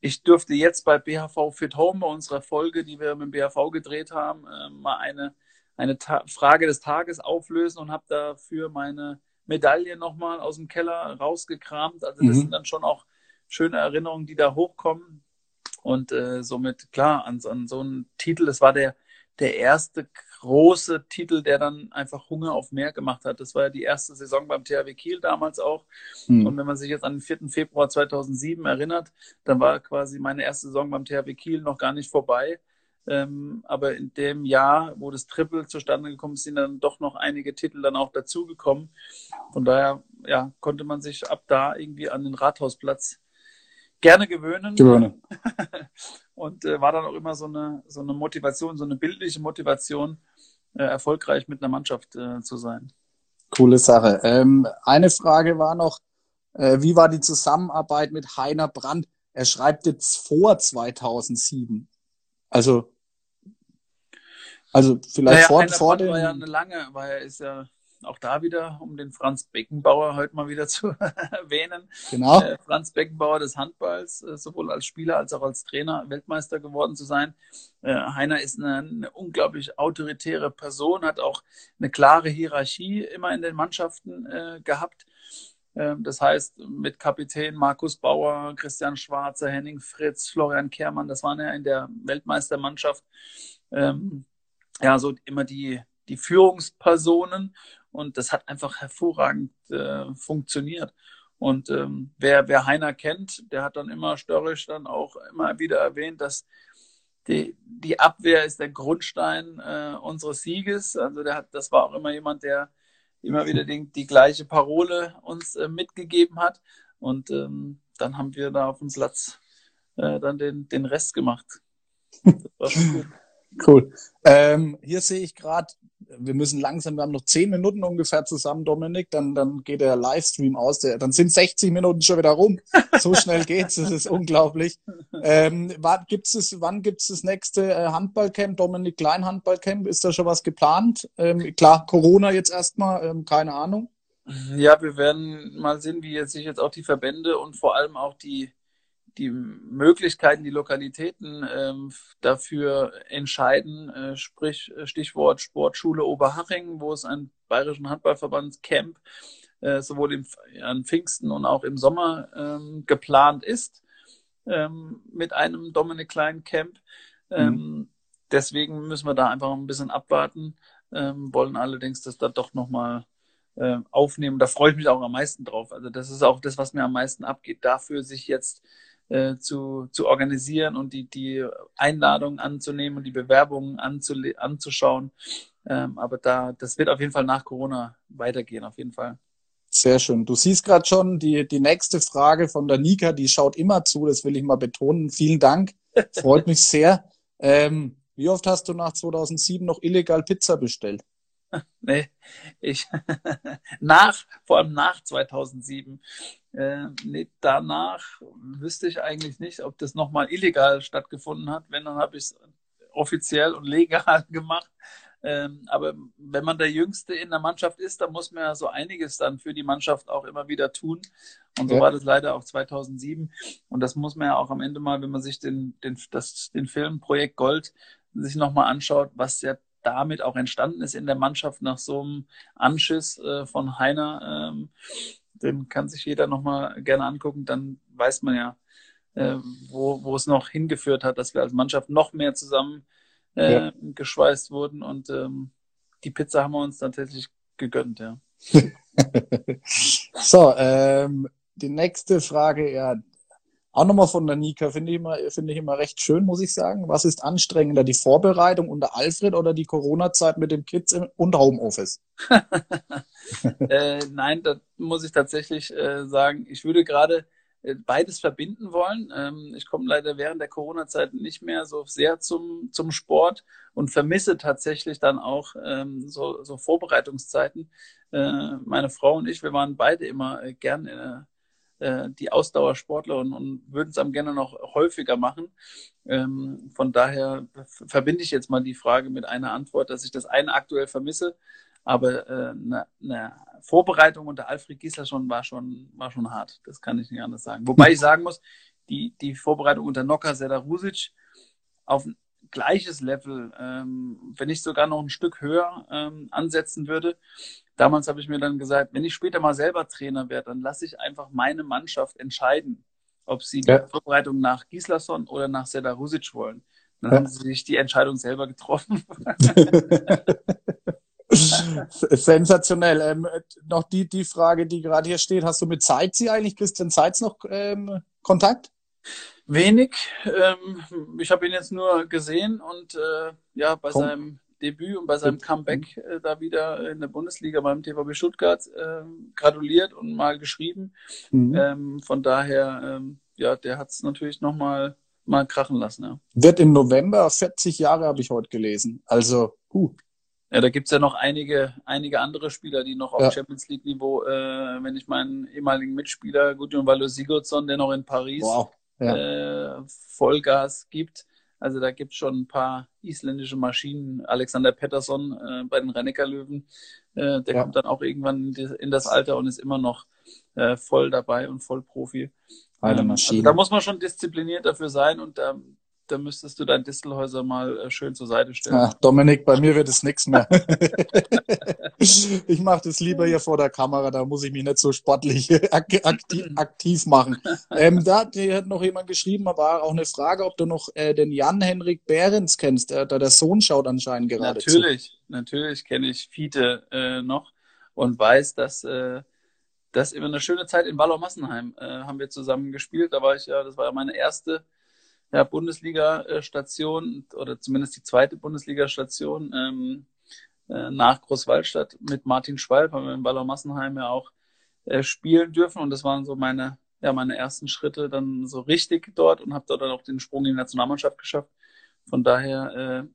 Speaker 2: Ich durfte jetzt bei BHV Fit Home, bei unserer Folge, die wir mit dem BHV gedreht haben, mal eine, eine Frage des Tages auflösen und habe dafür meine Medaille nochmal aus dem Keller rausgekramt. Also das mhm. sind dann schon auch schöne Erinnerungen, die da hochkommen. Und äh, somit, klar, an, an so einen Titel, das war der, der erste große Titel, der dann einfach Hunger auf mehr gemacht hat. Das war ja die erste Saison beim THW Kiel damals auch. Mhm. Und wenn man sich jetzt an den 4. Februar 2007 erinnert, dann war quasi meine erste Saison beim THW Kiel noch gar nicht vorbei. Ähm, aber in dem Jahr, wo das Triple zustande gekommen ist, sind dann doch noch einige Titel dann auch dazugekommen. Von daher ja, konnte man sich ab da irgendwie an den Rathausplatz gerne gewöhnen. Gewöhnen. Und äh, war dann auch immer so eine, so eine Motivation, so eine bildliche Motivation, äh, erfolgreich mit einer Mannschaft äh, zu sein.
Speaker 1: Coole Sache. Ähm, eine Frage war noch, äh, wie war die Zusammenarbeit mit Heiner Brandt? Er schreibt jetzt vor 2007. Also also vielleicht naja, vor, vor dem.
Speaker 2: War ja eine lange, weil er ist ja auch da wieder, um den Franz Beckenbauer heute mal wieder zu erwähnen. Genau. Äh, Franz Beckenbauer des Handballs, äh, sowohl als Spieler als auch als Trainer Weltmeister geworden zu sein. Äh, Heiner ist eine, eine, unglaublich autoritäre Person, hat auch eine klare Hierarchie immer in den Mannschaften äh, gehabt. Ähm, das heißt, mit Kapitän Markus Bauer, Christian Schwarzer, Henning Fritz, Florian Kehrmann, das waren ja in der Weltmeistermannschaft ähm, ja so immer die, die Führungspersonen und das hat einfach hervorragend äh, funktioniert. Und ähm, wer, wer Heiner kennt, der hat dann immer störrisch dann auch immer wieder erwähnt, dass die, die Abwehr ist der Grundstein äh, unseres Sieges. Also der hat, das war auch immer jemand, der immer wieder die, die gleiche Parole uns äh, mitgegeben hat. Und ähm, dann haben wir da auf dem Platz äh, dann den, den Rest gemacht.
Speaker 1: Das war schon gut. Cool. Ähm, hier sehe ich gerade, wir müssen langsam, wir haben noch zehn Minuten ungefähr zusammen, Dominik, dann, dann geht der Livestream aus, der, dann sind 60 Minuten schon wieder rum. So schnell geht's, das ist unglaublich. Ähm, wann gibt's es, wann gibt's das nächste äh, Handballcamp, Dominik Klein Handballcamp? Ist da schon was geplant? Ähm, klar, Corona jetzt erstmal, ähm, keine Ahnung.
Speaker 2: Ja, wir werden mal sehen, wie jetzt sich jetzt auch die Verbände und vor allem auch die die Möglichkeiten, die Lokalitäten ähm, dafür entscheiden, äh, sprich äh, Stichwort Sportschule Oberhaching, wo es einen bayerischen Handballverbandscamp äh, sowohl im, an Pfingsten und auch im Sommer ähm, geplant ist ähm, mit einem Dominik Klein Camp. Ähm, mhm. Deswegen müssen wir da einfach ein bisschen abwarten, ähm, wollen allerdings das da doch nochmal äh, aufnehmen. Da freue ich mich auch am meisten drauf. Also das ist auch das, was mir am meisten abgeht, dafür sich jetzt äh, zu, zu organisieren und die, die Einladungen anzunehmen und die Bewerbungen anzuschauen. Ähm, aber da, das wird auf jeden Fall nach Corona weitergehen, auf jeden Fall.
Speaker 1: Sehr schön. Du siehst gerade schon die, die nächste Frage von der Nika, die schaut immer zu, das will ich mal betonen. Vielen Dank. Freut mich sehr. Ähm, wie oft hast du nach 2007 noch illegal Pizza bestellt?
Speaker 2: Nee, ich nach, vor allem nach 2007. Äh, nee, danach wüsste ich eigentlich nicht, ob das nochmal illegal stattgefunden hat. Wenn, dann habe ich es offiziell und legal gemacht. Ähm, aber wenn man der Jüngste in der Mannschaft ist, dann muss man ja so einiges dann für die Mannschaft auch immer wieder tun. Und so ja. war das leider auch 2007. Und das muss man ja auch am Ende mal, wenn man sich den, den, das, den Film Projekt Gold sich nochmal anschaut, was ja damit auch entstanden ist in der Mannschaft nach so einem Anschiss äh, von Heiner. Ähm, den kann sich jeder nochmal gerne angucken. Dann weiß man ja, äh, wo, wo es noch hingeführt hat, dass wir als Mannschaft noch mehr zusammen äh, ja. geschweißt wurden und ähm, die Pizza haben wir uns tatsächlich gegönnt, ja.
Speaker 1: so, ähm, die nächste Frage, ja, auch nochmal von der Nika, finde ich, immer, finde ich immer recht schön, muss ich sagen. Was ist anstrengender, die Vorbereitung unter Alfred oder die Corona-Zeit mit den Kids und Homeoffice?
Speaker 2: äh, nein, da muss ich tatsächlich äh, sagen, ich würde gerade äh, beides verbinden wollen. Ähm, ich komme leider während der Corona-Zeit nicht mehr so sehr zum, zum Sport und vermisse tatsächlich dann auch ähm, so, so Vorbereitungszeiten. Äh, meine Frau und ich, wir waren beide immer äh, die Ausdauersportler und, und würden es am gerne noch häufiger machen. Ähm, von daher verbinde ich jetzt mal die Frage mit einer Antwort, dass ich das eine aktuell vermisse aber äh, eine, eine Vorbereitung unter Alfred Giesler schon war schon war schon hart. Das kann ich nicht anders sagen. Wobei ich sagen muss, die die Vorbereitung unter Noka Sedarusic auf ein gleiches Level, ähm, wenn ich sogar noch ein Stück höher ähm, ansetzen würde. Damals habe ich mir dann gesagt, wenn ich später mal selber Trainer werde, dann lasse ich einfach meine Mannschaft entscheiden, ob sie ja. die Vorbereitung nach Gislason oder nach Sedarusic wollen. Dann ja. haben sie sich die Entscheidung selber getroffen.
Speaker 1: Sensationell. Ähm, noch die, die Frage, die gerade hier steht. Hast du mit Zeitzi eigentlich, Christian Zeitz, noch ähm, Kontakt?
Speaker 2: Wenig. Ähm, ich habe ihn jetzt nur gesehen und äh, ja, bei Komm. seinem Debüt und bei seinem Comeback äh, da wieder in der Bundesliga beim TVB Stuttgart äh, gratuliert und mal geschrieben. Mhm. Ähm, von daher, ähm, ja, der hat es natürlich nochmal mal krachen lassen. Ja.
Speaker 1: Wird im November 40 Jahre, habe ich heute gelesen. Also, uh.
Speaker 2: Ja, da gibt's ja noch einige, einige andere Spieler, die noch auf ja. Champions League-Niveau, äh, wenn ich meinen ehemaligen Mitspieler Gudjon Valo Sigurdsson, der noch in Paris wow. ja. äh, Vollgas gibt. Also da gibt's schon ein paar isländische Maschinen. Alexander Pettersson äh, bei den Rennecker Löwen, äh, der ja. kommt dann auch irgendwann in das Alter und ist immer noch äh, voll dabei und voll Profi. Ähm, also da muss man schon diszipliniert dafür sein und da, da müsstest du dein Distelhäuser mal äh, schön zur Seite stellen. Ach,
Speaker 1: Dominik, bei mir wird es nichts mehr. ich mache das lieber hier vor der Kamera, da muss ich mich nicht so sportlich aktiv, aktiv machen. Ähm, da hat noch jemand geschrieben, aber auch eine Frage, ob du noch äh, den Jan-Henrik Behrens kennst. Der, der, der Sohn schaut anscheinend gerade
Speaker 2: Natürlich, zu. natürlich kenne ich Fiete äh, noch und weiß, dass äh, das immer eine schöne Zeit in Wallau-Massenheim äh, haben wir zusammen gespielt. Da war ich ja, das war ja meine erste ja, Bundesliga-Station oder zumindest die zweite Bundesliga-Station ähm, äh, nach Großwaldstadt mit Martin Schwalb haben wir in Ballau Massenheim ja auch äh, spielen dürfen und das waren so meine ja meine ersten Schritte dann so richtig dort und habe dort dann auch den Sprung in die Nationalmannschaft geschafft. Von daher äh,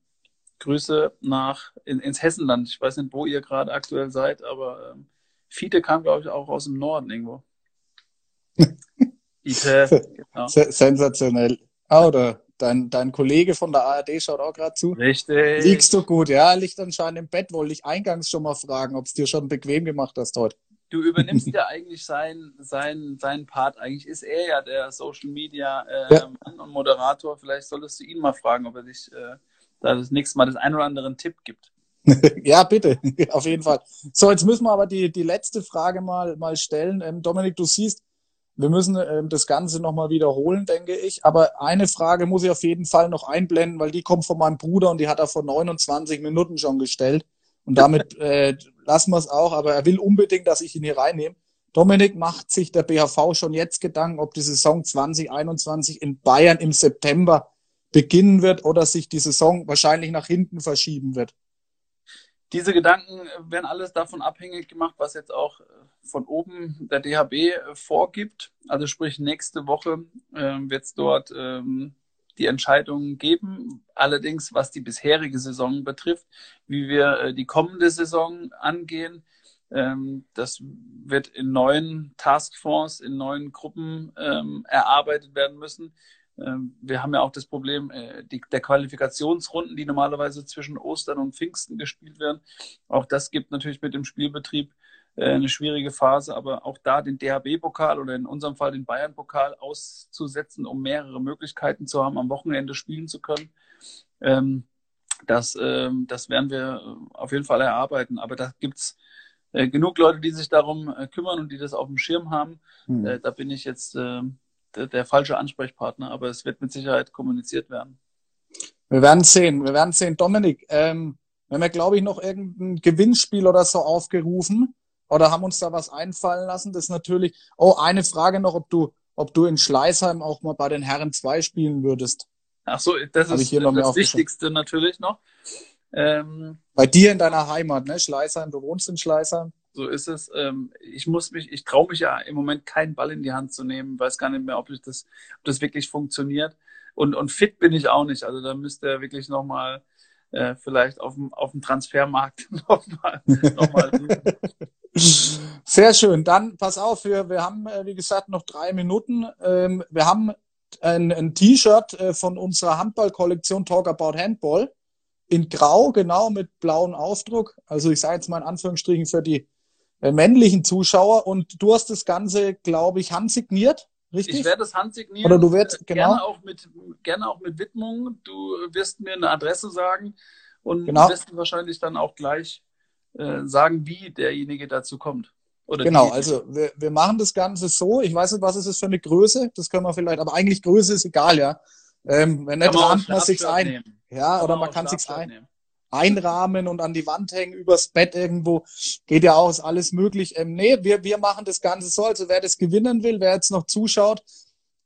Speaker 2: Grüße nach in, ins Hessenland. Ich weiß nicht, wo ihr gerade aktuell seid, aber ähm, Fiete kam glaube ich auch aus dem Norden irgendwo.
Speaker 1: Fiete, genau. Sensationell. Ah, oder dein, dein Kollege von der ARD schaut auch gerade zu.
Speaker 2: Richtig.
Speaker 1: Liegst du gut? Ja, liegt anscheinend im Bett. Wollte ich eingangs schon mal fragen, ob es dir schon bequem gemacht hast heute.
Speaker 2: Du übernimmst ja eigentlich seinen sein, sein Part. Eigentlich ist er ja der Social Media äh, ja. Mann und Moderator. Vielleicht solltest du ihn mal fragen, ob er dich äh, da das nächste Mal das ein oder andere Tipp gibt.
Speaker 1: ja, bitte, auf jeden Fall. So, jetzt müssen wir aber die, die letzte Frage mal, mal stellen. Ähm, Dominik, du siehst, wir müssen äh, das Ganze nochmal wiederholen, denke ich. Aber eine Frage muss ich auf jeden Fall noch einblenden, weil die kommt von meinem Bruder und die hat er vor 29 Minuten schon gestellt. Und damit äh, lassen wir es auch. Aber er will unbedingt, dass ich ihn hier reinnehme. Dominik, macht sich der BHV schon jetzt Gedanken, ob die Saison 2021 in Bayern im September beginnen wird oder sich die Saison wahrscheinlich nach hinten verschieben wird?
Speaker 2: Diese Gedanken werden alles davon abhängig gemacht, was jetzt auch von oben der DHB vorgibt. Also sprich, nächste Woche äh, wird es dort ähm, die Entscheidungen geben. Allerdings, was die bisherige Saison betrifft, wie wir äh, die kommende Saison angehen, ähm, das wird in neuen Taskforce, in neuen Gruppen ähm, erarbeitet werden müssen. Ähm, wir haben ja auch das Problem äh, die, der Qualifikationsrunden, die normalerweise zwischen Ostern und Pfingsten gespielt werden. Auch das gibt natürlich mit dem Spielbetrieb äh, eine schwierige Phase, aber auch da den DHB-Pokal oder in unserem Fall den Bayern-Pokal auszusetzen, um mehrere Möglichkeiten zu haben, am Wochenende spielen zu können. Ähm, das, ähm, das werden wir auf jeden Fall erarbeiten. Aber da gibt's äh, genug Leute, die sich darum äh, kümmern und die das auf dem Schirm haben. Mhm. Äh, da bin ich jetzt äh, der, der, falsche Ansprechpartner, aber es wird mit Sicherheit kommuniziert werden.
Speaker 1: Wir werden sehen, wir werden sehen. Dominik, ähm, wir haben ja, glaube ich, noch irgendein Gewinnspiel oder so aufgerufen oder haben uns da was einfallen lassen. Das ist natürlich, oh, eine Frage noch, ob du, ob du in Schleißheim auch mal bei den Herren 2 spielen würdest.
Speaker 2: Ach so, das Hab ist das Wichtigste natürlich noch.
Speaker 1: Ähm, Bei dir in deiner Heimat, ne? Schleißheim, du wohnst in Schleißheim.
Speaker 2: So ist es. Ähm, ich muss mich, ich traue mich ja im Moment keinen Ball in die Hand zu nehmen, weiß gar nicht mehr, ob, ich das, ob das wirklich funktioniert. Und, und fit bin ich auch nicht. Also da müsste er wirklich nochmal äh, vielleicht auf dem, auf dem Transfermarkt nochmal noch mal
Speaker 1: Sehr schön. Dann pass auf, wir, wir haben, äh, wie gesagt, noch drei Minuten. Ähm, wir haben ein, ein T-Shirt äh, von unserer Handballkollektion Talk About Handball in Grau, genau mit blauem Aufdruck. Also ich sage jetzt mal in Anführungsstrichen für die äh, männlichen Zuschauer. Und du hast das Ganze, glaube ich, handsigniert. Richtig?
Speaker 2: Ich werde es handsignieren.
Speaker 1: Oder du wirst, genau.
Speaker 2: Gerne auch mit, gerne auch mit Widmung. Du wirst mir eine Adresse sagen und genau. wirst wahrscheinlich dann auch gleich äh, sagen, wie derjenige dazu kommt.
Speaker 1: Oder genau, also wir, wir machen das Ganze so. Ich weiß nicht, was ist es für eine Größe. Das können wir vielleicht, aber eigentlich Größe ist egal, ja. Ähm, wenn nicht, rahmt man sich's ein. Nehmen. Ja, kann oder man, kann sich's ein, einrahmen und an die Wand hängen, übers Bett irgendwo. Geht ja auch, ist alles möglich. Ähm, nee, wir, wir machen das Ganze so. Also wer das gewinnen will, wer jetzt noch zuschaut,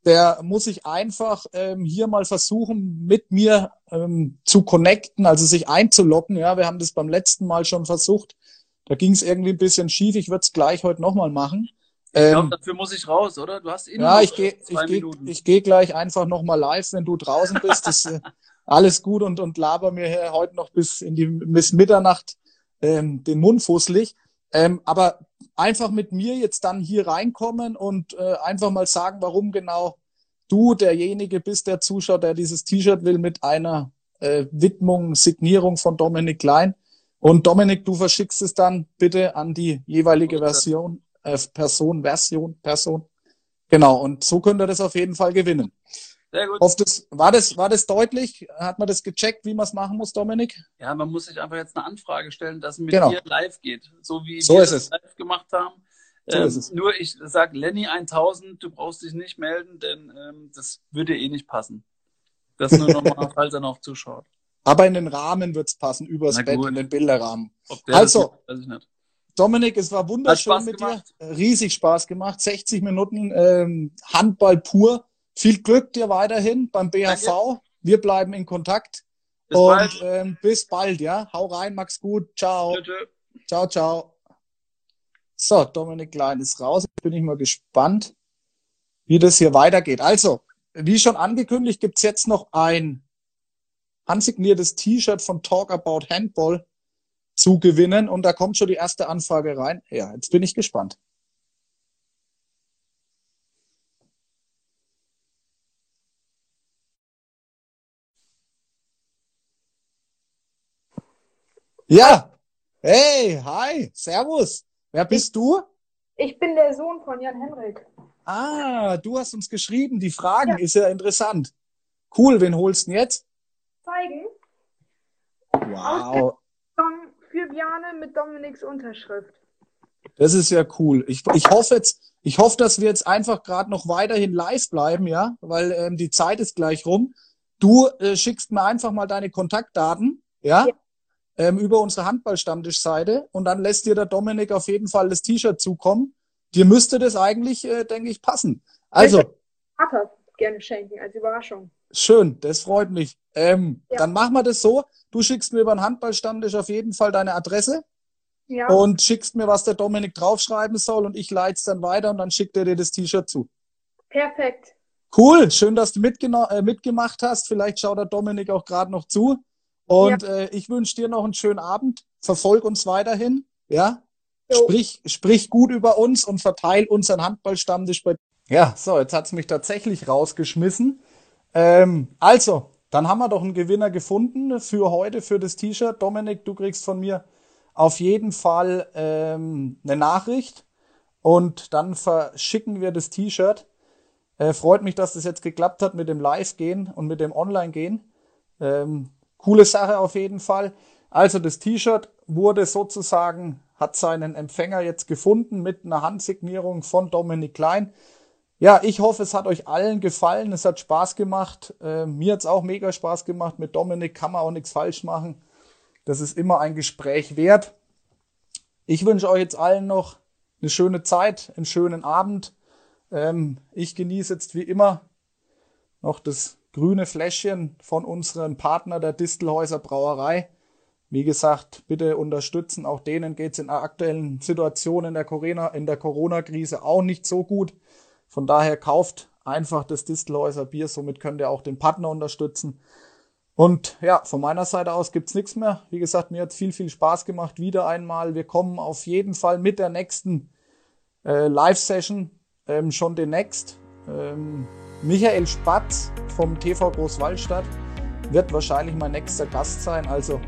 Speaker 1: der muss sich einfach ähm, hier mal versuchen, mit mir ähm, zu connecten, also sich einzulocken. Ja, wir haben das beim letzten Mal schon versucht. Da ging es irgendwie ein bisschen schief. Ich würde es gleich heute nochmal machen.
Speaker 2: Ich glaube, ähm, dafür muss ich raus, oder? Du hast
Speaker 1: eh Ja, ich gehe ich geh, ich geh gleich einfach nochmal live, wenn du draußen bist. Das, äh, alles gut und, und laber mir hier heute noch bis in die bis Mitternacht ähm, den Mund fusselig. Ähm, aber einfach mit mir jetzt dann hier reinkommen und äh, einfach mal sagen, warum genau du derjenige bist, der zuschaut, der dieses T-Shirt will mit einer äh, Widmung, Signierung von Dominik Klein. Und Dominik, du verschickst es dann bitte an die jeweilige Version äh, Person, Version, Person. Genau, und so könnt ihr das auf jeden Fall gewinnen. Sehr gut. Auf das, war, das, war das deutlich? Hat man das gecheckt, wie man es machen muss, Dominik?
Speaker 2: Ja, man muss sich einfach jetzt eine Anfrage stellen, dass es mit genau. dir live geht. So wie
Speaker 1: so
Speaker 2: wir
Speaker 1: es
Speaker 2: live gemacht haben. So ähm, ist es. Nur ich sage Lenny 1000, du brauchst dich nicht melden, denn ähm, das würde eh nicht passen. Das nur nochmal, falls er noch zuschaut.
Speaker 1: Aber in den Rahmen wird es passen, übers Bett, in den Bilderrahmen. also, weiß ich nicht. Dominik, es war wunderschön mit gemacht. dir. Riesig Spaß gemacht. 60 Minuten ähm, Handball pur. Viel Glück dir weiterhin beim BHV. Danke. Wir bleiben in Kontakt. Bis und bald. Ähm, bis bald, ja. Hau rein, Max gut. Ciao. Bitte. Ciao, ciao. So, Dominik Klein ist raus. Jetzt bin ich mal gespannt, wie das hier weitergeht. Also, wie schon angekündigt, gibt's jetzt noch ein handsigniertes T-Shirt von Talk About Handball zu gewinnen. Und da kommt schon die erste Anfrage rein. Ja, jetzt bin ich gespannt. Ja, hey, hi, servus. Wer bist du?
Speaker 3: Ich bin der Sohn von Jan Henrik.
Speaker 1: Ah, du hast uns geschrieben. Die Fragen ja. ist ja interessant. Cool, wen holst du denn jetzt?
Speaker 3: Zeigen.
Speaker 1: Wow
Speaker 3: für Bjane mit Dominiks Unterschrift.
Speaker 1: Das ist ja cool. Ich, ich hoffe jetzt, ich hoffe, dass wir jetzt einfach gerade noch weiterhin live bleiben, ja, weil ähm, die Zeit ist gleich rum. Du äh, schickst mir einfach mal deine Kontaktdaten, ja, ja. Ähm, über unsere Handballstammtischseite und dann lässt dir der Dominik auf jeden Fall das T-Shirt zukommen dir müsste das eigentlich, äh, denke ich, passen. Also,
Speaker 3: Vater gerne schenken als Überraschung.
Speaker 1: schön, das freut mich. Ähm,
Speaker 3: Ja.
Speaker 1: Dann machen wir das so. Du schickst mir über den Handballstammtisch auf jeden Fall deine Adresse
Speaker 3: Ja,
Speaker 1: und schickst mir, was der Dominik draufschreiben soll und ich leite es dann weiter und dann schickt er dir das T-Shirt zu.
Speaker 3: perfekt.
Speaker 1: Cool, schön, dass du äh, mitgemacht hast. Vielleicht schaut der Dominik auch gerade noch zu. Und äh, ich wünsche dir noch einen schönen Abend. Verfolg uns weiterhin. Ja,
Speaker 3: Jo.
Speaker 1: sprich, sprich gut über uns und verteil unseren Handballstammtisch bei. Ja, so, jetzt hat's mich tatsächlich rausgeschmissen. Ähm, also, dann haben wir doch einen Gewinner gefunden für heute, für das T-Shirt. Dominik, du kriegst von mir auf jeden Fall ähm, eine Nachricht und dann verschicken wir das T-Shirt. Äh, freut mich, dass das jetzt geklappt hat mit dem Live-Gehen und mit dem Online-Gehen. Ähm, coole Sache auf jeden Fall. Also das T-Shirt wurde sozusagen, hat seinen Empfänger jetzt gefunden mit einer Handsignierung von Dominik Klein. Ja, ich hoffe, es hat euch allen gefallen. Es hat Spaß gemacht. Äh, mir hat's auch mega Spaß gemacht. Mit Dominik kann man auch nichts falsch machen. Das ist immer ein Gespräch wert. Ich wünsche euch jetzt allen noch eine schöne Zeit, einen schönen Abend. Ähm, ich genieße jetzt wie immer noch das grüne Fläschchen von unserem Partner der Distelhäuser Brauerei. Wie gesagt, bitte unterstützen. Auch denen geht's in der aktuellen Situation in der Corona, in der Corona-Krise auch nicht so gut. Von daher kauft einfach das Distelhäuser Bier. Somit könnt ihr auch den Partner unterstützen. Und ja, von meiner Seite aus gibt's nichts mehr. Wie gesagt, mir hat's viel, viel Spaß gemacht. Wieder einmal. Wir kommen auf jeden Fall mit der nächsten äh, Live-Session ähm, schon demnächst. Ähm, Michael Spatz vom TV Großwallstadt wird wahrscheinlich mein nächster Gast sein. Also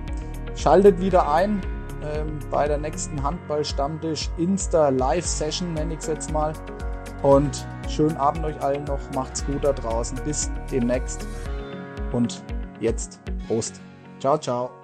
Speaker 1: schaltet wieder ein ähm, bei der nächsten Handball-Stammtisch Insta Live-Session, nenne ich es jetzt mal. Und schönen Abend euch allen noch. Macht's gut da draußen. Bis demnächst. Und jetzt Prost. Ciao, ciao.